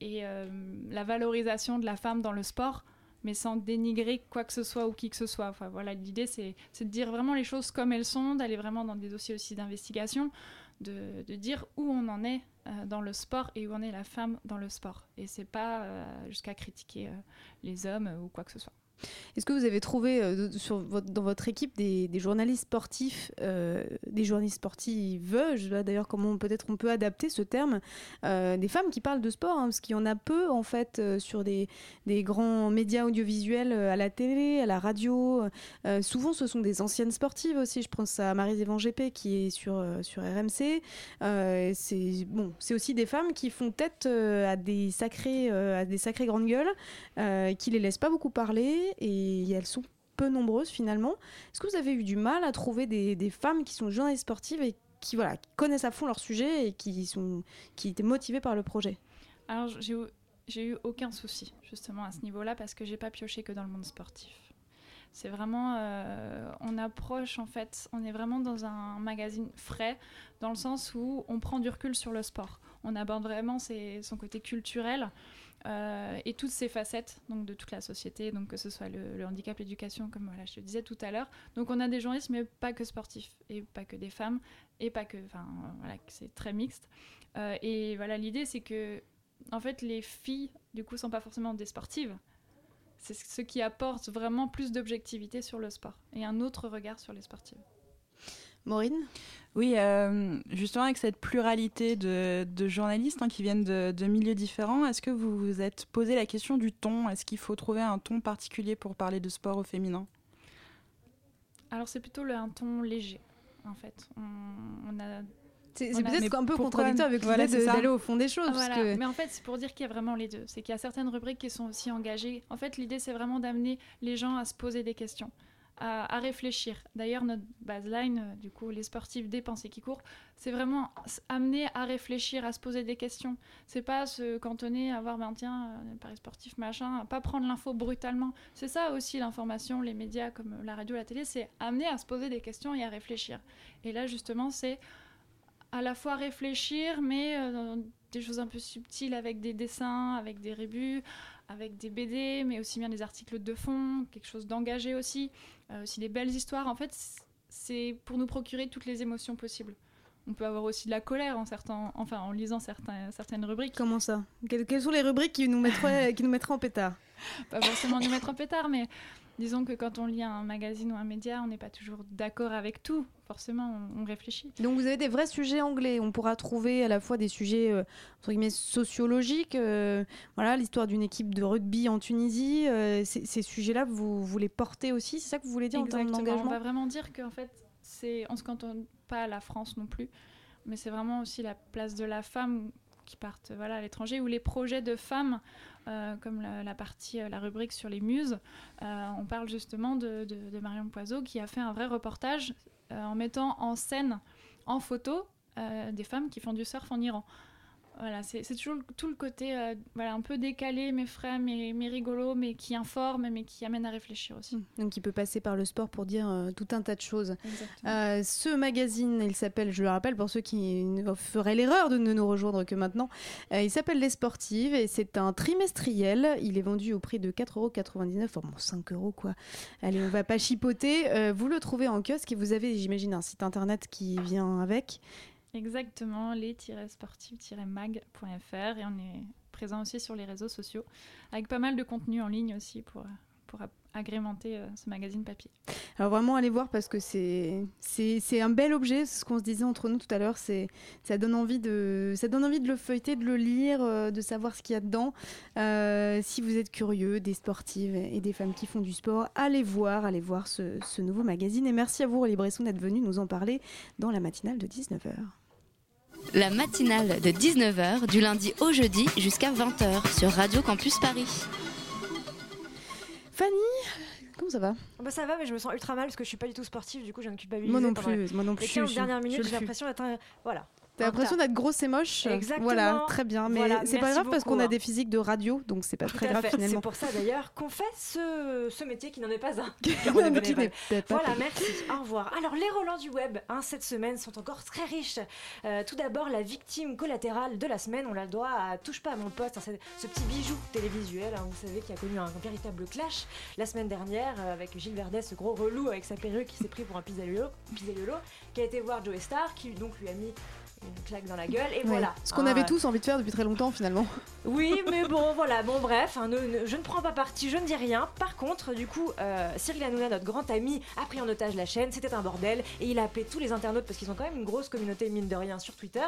et euh, la valorisation de la femme dans le sport, mais sans dénigrer quoi que ce soit ou qui que ce soit. Enfin voilà, l'idée c'est de dire vraiment les choses comme elles sont, d'aller vraiment dans des dossiers aussi d'investigation de, dire où on en est euh, dans le sport et où en est la femme dans le sport. Et c'est pas euh, jusqu'à critiquer les hommes ou quoi que ce soit. Est-ce que vous avez trouvé euh, dans votre équipe des, journalistes sportifs, euh, des journalistes sportives, je pas d'ailleurs comment peut-être on peut adapter ce terme, euh, des femmes qui parlent de sport, hein, parce qu'il y en a peu en fait sur des, grands médias audiovisuels, à la télé, à la radio. Souvent ce sont des anciennes sportives aussi. Je pense à Marie Zévan GP qui est sur, sur RMC. C'est bon, aussi des femmes qui font tête à des sacrées, à des sacrées grandes gueules, qui les laissent pas beaucoup parler et elles sont peu nombreuses finalement. Est-ce que vous avez eu du mal à trouver des, femmes qui sont journalistes sportives et qui voilà connaissent à fond leur sujet et qui sont qui étaient motivées par le projet? Alors j'ai eu, aucun souci justement à ce niveau-là parce que j'ai pas pioché que dans le monde sportif. C'est vraiment, euh, on approche en fait, on est vraiment dans un magazine frais dans le sens où on prend du recul sur le sport. On aborde vraiment son côté culturel euh, et toutes ses facettes donc de toute la société, donc que ce soit le, handicap, l'éducation, comme voilà, je te disais tout à l'heure. Donc on a des journalistes, mais pas que sportifs et pas que des femmes et pas que, enfin voilà, c'est très mixte. Euh, et voilà, l'idée c'est que en fait les filles du coup sont pas forcément des sportives. C'est ce qui apporte vraiment plus d'objectivité sur le sport et un autre regard sur les sportives. Maureen Oui, euh, justement avec cette pluralité de, de journalistes hein, qui viennent de, de milieux différents, est-ce que vous vous êtes posé la question du ton? Est-ce qu'il faut trouver un ton particulier pour parler de sport au féminin? Alors c'est plutôt le, un ton léger en fait. On, on a C'est a- peut-être un peu contradictoire avec Voilà, l'idée d'aller au fond des choses. parce que- Mais en fait, c'est pour dire qu'il y a vraiment les deux. C'est qu'il y a certaines rubriques qui sont aussi engagées. En fait, l'idée, c'est vraiment d'amener les gens à se poser des questions, à, réfléchir. D'ailleurs, notre baseline, euh, du coup, les sportifs des pensées qui courent, c'est vraiment amener à réfléchir, à se poser des questions. C'est pas se cantonner à voir, ben tiens, euh, paris sportif, machin, pas prendre l'info brutalement. C'est ça aussi l'information, les médias comme la radio, la télé, c'est amener à se poser des questions et à réfléchir. Et là, justement, c'est à la fois réfléchir, mais euh, des choses un peu subtiles avec des dessins, avec des rébus, avec des BD, mais aussi bien des articles de fond, quelque chose d'engagé aussi, euh, aussi des belles histoires. En fait, c'est pour nous procurer toutes les émotions possibles. On peut avoir aussi de la colère en, certains, enfin, en lisant certains, certaines rubriques. Comment ça? Quelles, quelles sont les rubriques qui nous mettraient, qui nous mettraient en pétard? Pas forcément nous mettre en pétard, mais disons que quand on lit un magazine ou un média, on n'est pas toujours d'accord avec tout. Forcément, on, on réfléchit. Donc vous avez des vrais sujets anglais. On pourra trouver à la fois des sujets euh, entre guillemets sociologiques, euh, voilà l'histoire d'une équipe de rugby en Tunisie. euh, ces sujets-là, vous, vous les portez aussi. C'est ça que vous voulez dire en termes Exactement. On d'engagement va vraiment dire qu'en fait, c'est, on se cantonne pas à la France non plus, mais c'est vraiment aussi la place de la femme qui partent voilà, à l'étranger ou les projets de femmes, euh, comme la, partie, euh, la rubrique sur les muses. Euh, on parle justement de, de- Marion Poiseau qui a fait un vrai reportage en mettant en scène, en photo, des femmes qui font du surf en Iran. Voilà, c'est toujours tout le côté euh, voilà, un peu décalé, mais frais, mais, mais rigolo, mais qui informe, mais qui amène à réfléchir aussi. Donc il peut passer par le sport pour dire euh, tout un tas de choses. Euh, ce magazine, il s'appelle, je le rappelle pour ceux qui ne- feraient l'erreur de ne nous rejoindre que maintenant, il s'appelle Les Sportives et c'est un trimestriel. Il est vendu au prix de 4,99€, enfin bon 5 euros quoi. Allez, on va pas chipoter. Vous le trouvez en kiosque et vous avez, j'imagine, un site internet qui vient avec. Exactement, les-sportifs-mag.fr et on est présent aussi sur les réseaux sociaux avec pas mal de contenu en ligne aussi pour, pour agrémenter euh, ce magazine papier. Alors vraiment allez voir parce que c'est c'est c'est un bel objet, c'est ce qu'on se disait entre nous tout à l'heure, c'est ça donne envie de ça donne envie de le feuilleter, de le lire, euh, de savoir ce qu'il y a dedans. Euh, si vous êtes curieux des sportives et des femmes qui font du sport, allez voir, allez voir ce, ce nouveau magazine et merci à vous Aurélie Bresson d'être venu nous en parler dans la matinale de 19h. La matinale de 19h du lundi au jeudi jusqu'à 20h sur Radio Campus Paris. Fanny, comment ça va? Bah ça va, mais je me sens ultra mal parce que je suis pas du tout sportive, du coup je viens de culpabiliser. Moi non plus, moi non plus, Les 15 je- dernières minutes, j'ai l'impression d'être un... Voilà. T'as l'impression d'être grosse et moche Exactement. Voilà, très bien. Mais Voilà, c'est pas grave parce qu'on a hein. des physiques de radio, donc c'est pas Tout très grave fait. finalement. C'est pour ça d'ailleurs qu'on fait ce, ce métier qui n'en est pas un. Qui on est peut-être pas Voilà, merci. Au revoir. Alors, les relents du web, hein, cette semaine, sont encore très riches. Euh, tout d'abord, la victime collatérale de la semaine, on la doit à Touche pas à mon poste, hein, ce petit bijou télévisuel, vous savez, qui a connu un véritable clash la semaine dernière euh, avec Gilles Verdet, ce gros relou avec sa perruque qui s'est pris pour un pizzaiolo, qui a été voir Joe Star, qui donc lui a mis une claque dans la gueule, et Ouais. voilà. Ce qu'on Hein, avait tous envie de faire depuis très longtemps finalement. oui, mais bon, voilà, bon, bref, hein, ne- ne- je ne prends pas parti, je ne dis rien. Par contre, du coup, euh, Cyril Hanouna, notre grand ami, a pris en otage la chaîne, c'était un bordel, et il a appelé tous les internautes, parce qu'ils ont quand même une grosse communauté, mine de rien, sur Twitter,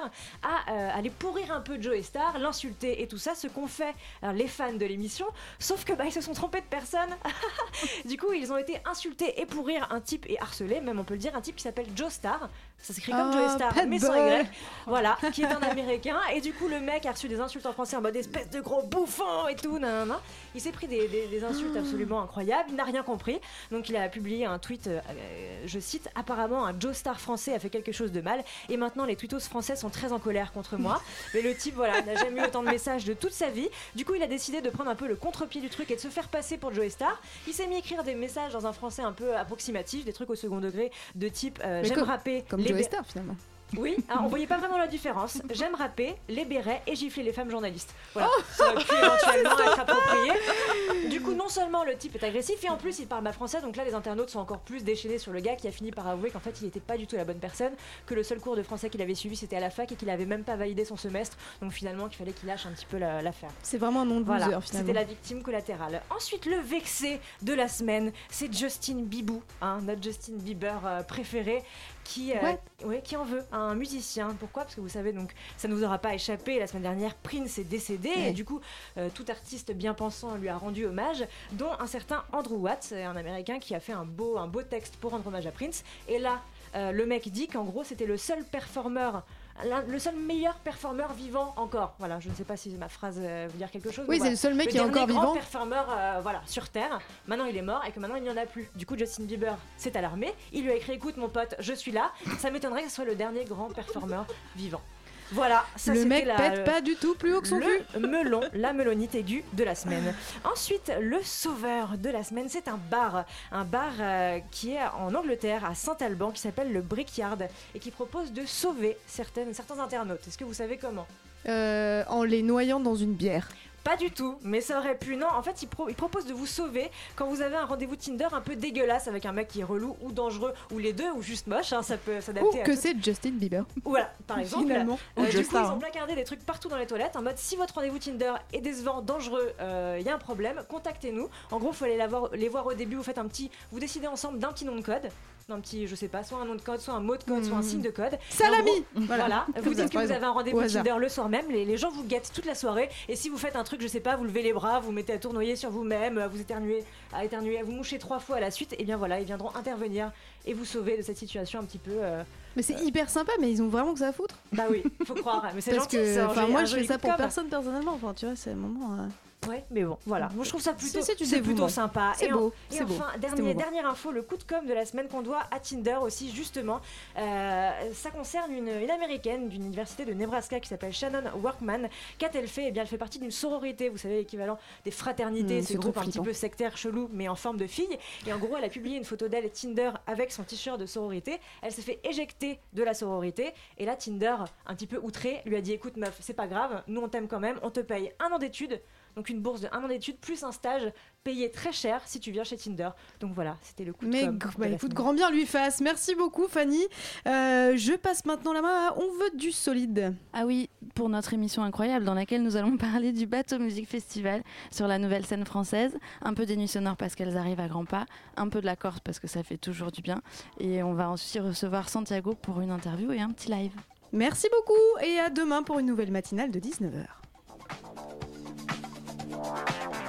à euh, aller pourrir un peu Joe Star, l'insulter et tout ça, ce qu'ont fait euh, les fans de l'émission, sauf que bah, ils se sont trompés de personne. du coup, ils ont été insultés et pourrir un type et harcelés, même on peut le dire, un type qui s'appelle Joe Star. Ça s'écrit comme Oh, Joe Star, mais sans. Y. Voilà, qui est un américain. Et du coup, le mec a reçu des insultes en français en mode espèce de gros bouffon et tout. nanana. Il s'est pris des, des- des insultes absolument incroyables. Il n'a rien compris. Donc, il a publié un tweet, euh, euh, je cite Apparemment, un Joe Star français a fait quelque chose de mal. Et maintenant, les tweetos français sont très en colère contre moi. Mais le type, voilà, n'a jamais eu autant de messages de toute sa vie. Du coup, il a décidé de prendre un peu le contre-pied du truc et de se faire passer pour Joe Star. Il s'est mis à écrire des messages dans un français un peu approximatif, des trucs au second degré, de type euh, J'aime comme- rapper. Comme Joe bé- Star finalement. oui, hein, on voyait pas vraiment la différence. J'aime rapper, les bérets et gifler les femmes journalistes. Voilà, Oh ça aurait pu éventuellement être approprié. Du coup, non seulement le type est agressif, et en plus il parle mal français, donc là les internautes sont encore plus déchaînés sur le gars qui a fini par avouer qu'en fait il était pas du tout la bonne personne, que le seul cours de français qu'il avait suivi c'était à la fac et qu'il avait même pas validé son semestre, donc finalement qu'il fallait qu'il lâche un petit peu la- l'affaire. C'est vraiment un nom de Voilà, loser c'était finalement. la victime collatérale. Ensuite, le vexé de la semaine, c'est Justin Bibou, hein, notre Justin Bieber euh, préféré, qui, euh, ouais, qui en veut un musicien. Pourquoi? Parce que vous savez, donc, ça ne nous aura pas échappé. La semaine dernière, Prince est décédé, Ouais. et du coup, euh, tout artiste bien pensant lui a rendu hommage, dont un certain Andrew Watts, un Américain qui a fait un beau, un beau texte pour rendre hommage à Prince. Et là, euh, le mec dit qu'en gros, c'était le seul performeur. Le seul meilleur performeur vivant encore. Voilà, je ne sais pas si ma phrase euh, veut dire quelque chose. Oui, c'est le seul mec qui est encore grand vivant. performeur euh, voilà, sur Terre. Maintenant, il est mort et que maintenant, il n'y en a plus. Du coup, Justin Bieber s'est alarmé. Il lui a écrit Écoute, mon pote, je suis là. Ça m'étonnerait que ce soit le dernier grand performeur vivant. Voilà, ça Le mec la- pète pas du tout plus haut que son cul. le melon, la melonite aiguë de la semaine. Ensuite, le sauveur de la semaine, c'est un bar. Un bar euh, qui est en Angleterre, à Saint-Alban, qui s'appelle le Brickyard et qui propose de sauver certaines, certains internautes. Est-ce que vous savez comment? Euh, en les noyant dans une bière. Pas du tout, mais ça aurait pu. Non, en fait, il, pro- il propose de vous sauver quand vous avez un rendez-vous Tinder un peu dégueulasse avec un mec qui est relou ou dangereux, ou les deux, ou juste moche. hein, ça peut Ou s'adapter à que c'est Justin Bieber. Voilà, par exemple. Finalement. Euh, Ou du coup, ils Star, ont hein. placardé des trucs partout dans les toilettes en mode si votre rendez-vous Tinder est décevant, dangereux, il y a un problème, contactez-nous. En gros, il faut aller la voir- les voir au début. Vous faites un petit, vous décidez ensemble d'un petit nom de code. D'un petit, je sais pas, soit un nom de code, soit un mot de code, soit un Hmm. signe de code. Salami gros, Voilà. Vous ça, dites que vous avez un rendez-vous. Tinder le soir même. Les, les gens vous guettent toute la soirée. Et si vous faites un truc, je sais pas, vous levez les bras, vous mettez à tournoyer sur vous-même, vous éternuez, à éternuer, vous mouchez trois fois à la suite, et bien voilà, ils viendront intervenir et vous sauver de cette situation un petit peu. euh, Mais c'est hyper sympa, mais ils ont vraiment que ça à foutre. Bah oui, faut croire. Mais c'est gentil. que, joli- moi, je fais ça pour personne personnellement. Enfin, tu vois, c'est un moment. euh, Ouais, mais bon, voilà. Moi, je trouve ça plutôt, C'est- c'est sympa. C'est et en- beau, Et c'est beau, enfin, dernier, émouvant. dernière info, le coup de com de la semaine qu'on doit à Tinder aussi, justement. Euh, ça concerne une, une américaine d'une université de Nebraska qui s'appelle Shannon Workman. Qu'a-t-elle fait Eh bien, elle fait partie d'une sororité, vous savez, l'équivalent des fraternités, Mmh, groupes trop un petit peu sectaires, chelous, mais en forme de fille. Et en gros, elle a publié une photo d'elle Tinder avec son t-shirt de sororité. Elle s'est fait éjecter de la sororité. Et là, Tinder, un petit peu outré, lui a dit Écoute, meuf, c'est pas grave, nous on t'aime quand même, on te paye un an d'études. Donc une bourse de un an d'études plus un stage payé très cher si tu viens chez Tinder. Donc voilà, c'était le coup de Mais com' bah, écoute, grand bien lui fasse. Merci beaucoup, Fanny. Euh, je passe maintenant la main à On veut du solide. Ah oui, pour notre émission incroyable dans laquelle nous allons parler du Bateau Musique Festival sur la nouvelle scène française, un peu des nuits sonores parce qu'elles arrivent à grands pas, un peu de la Corse parce que ça fait toujours du bien, et on va aussi recevoir Santiago pour une interview et un petit live. Merci beaucoup et à demain pour une nouvelle matinale de 19h. Thank you.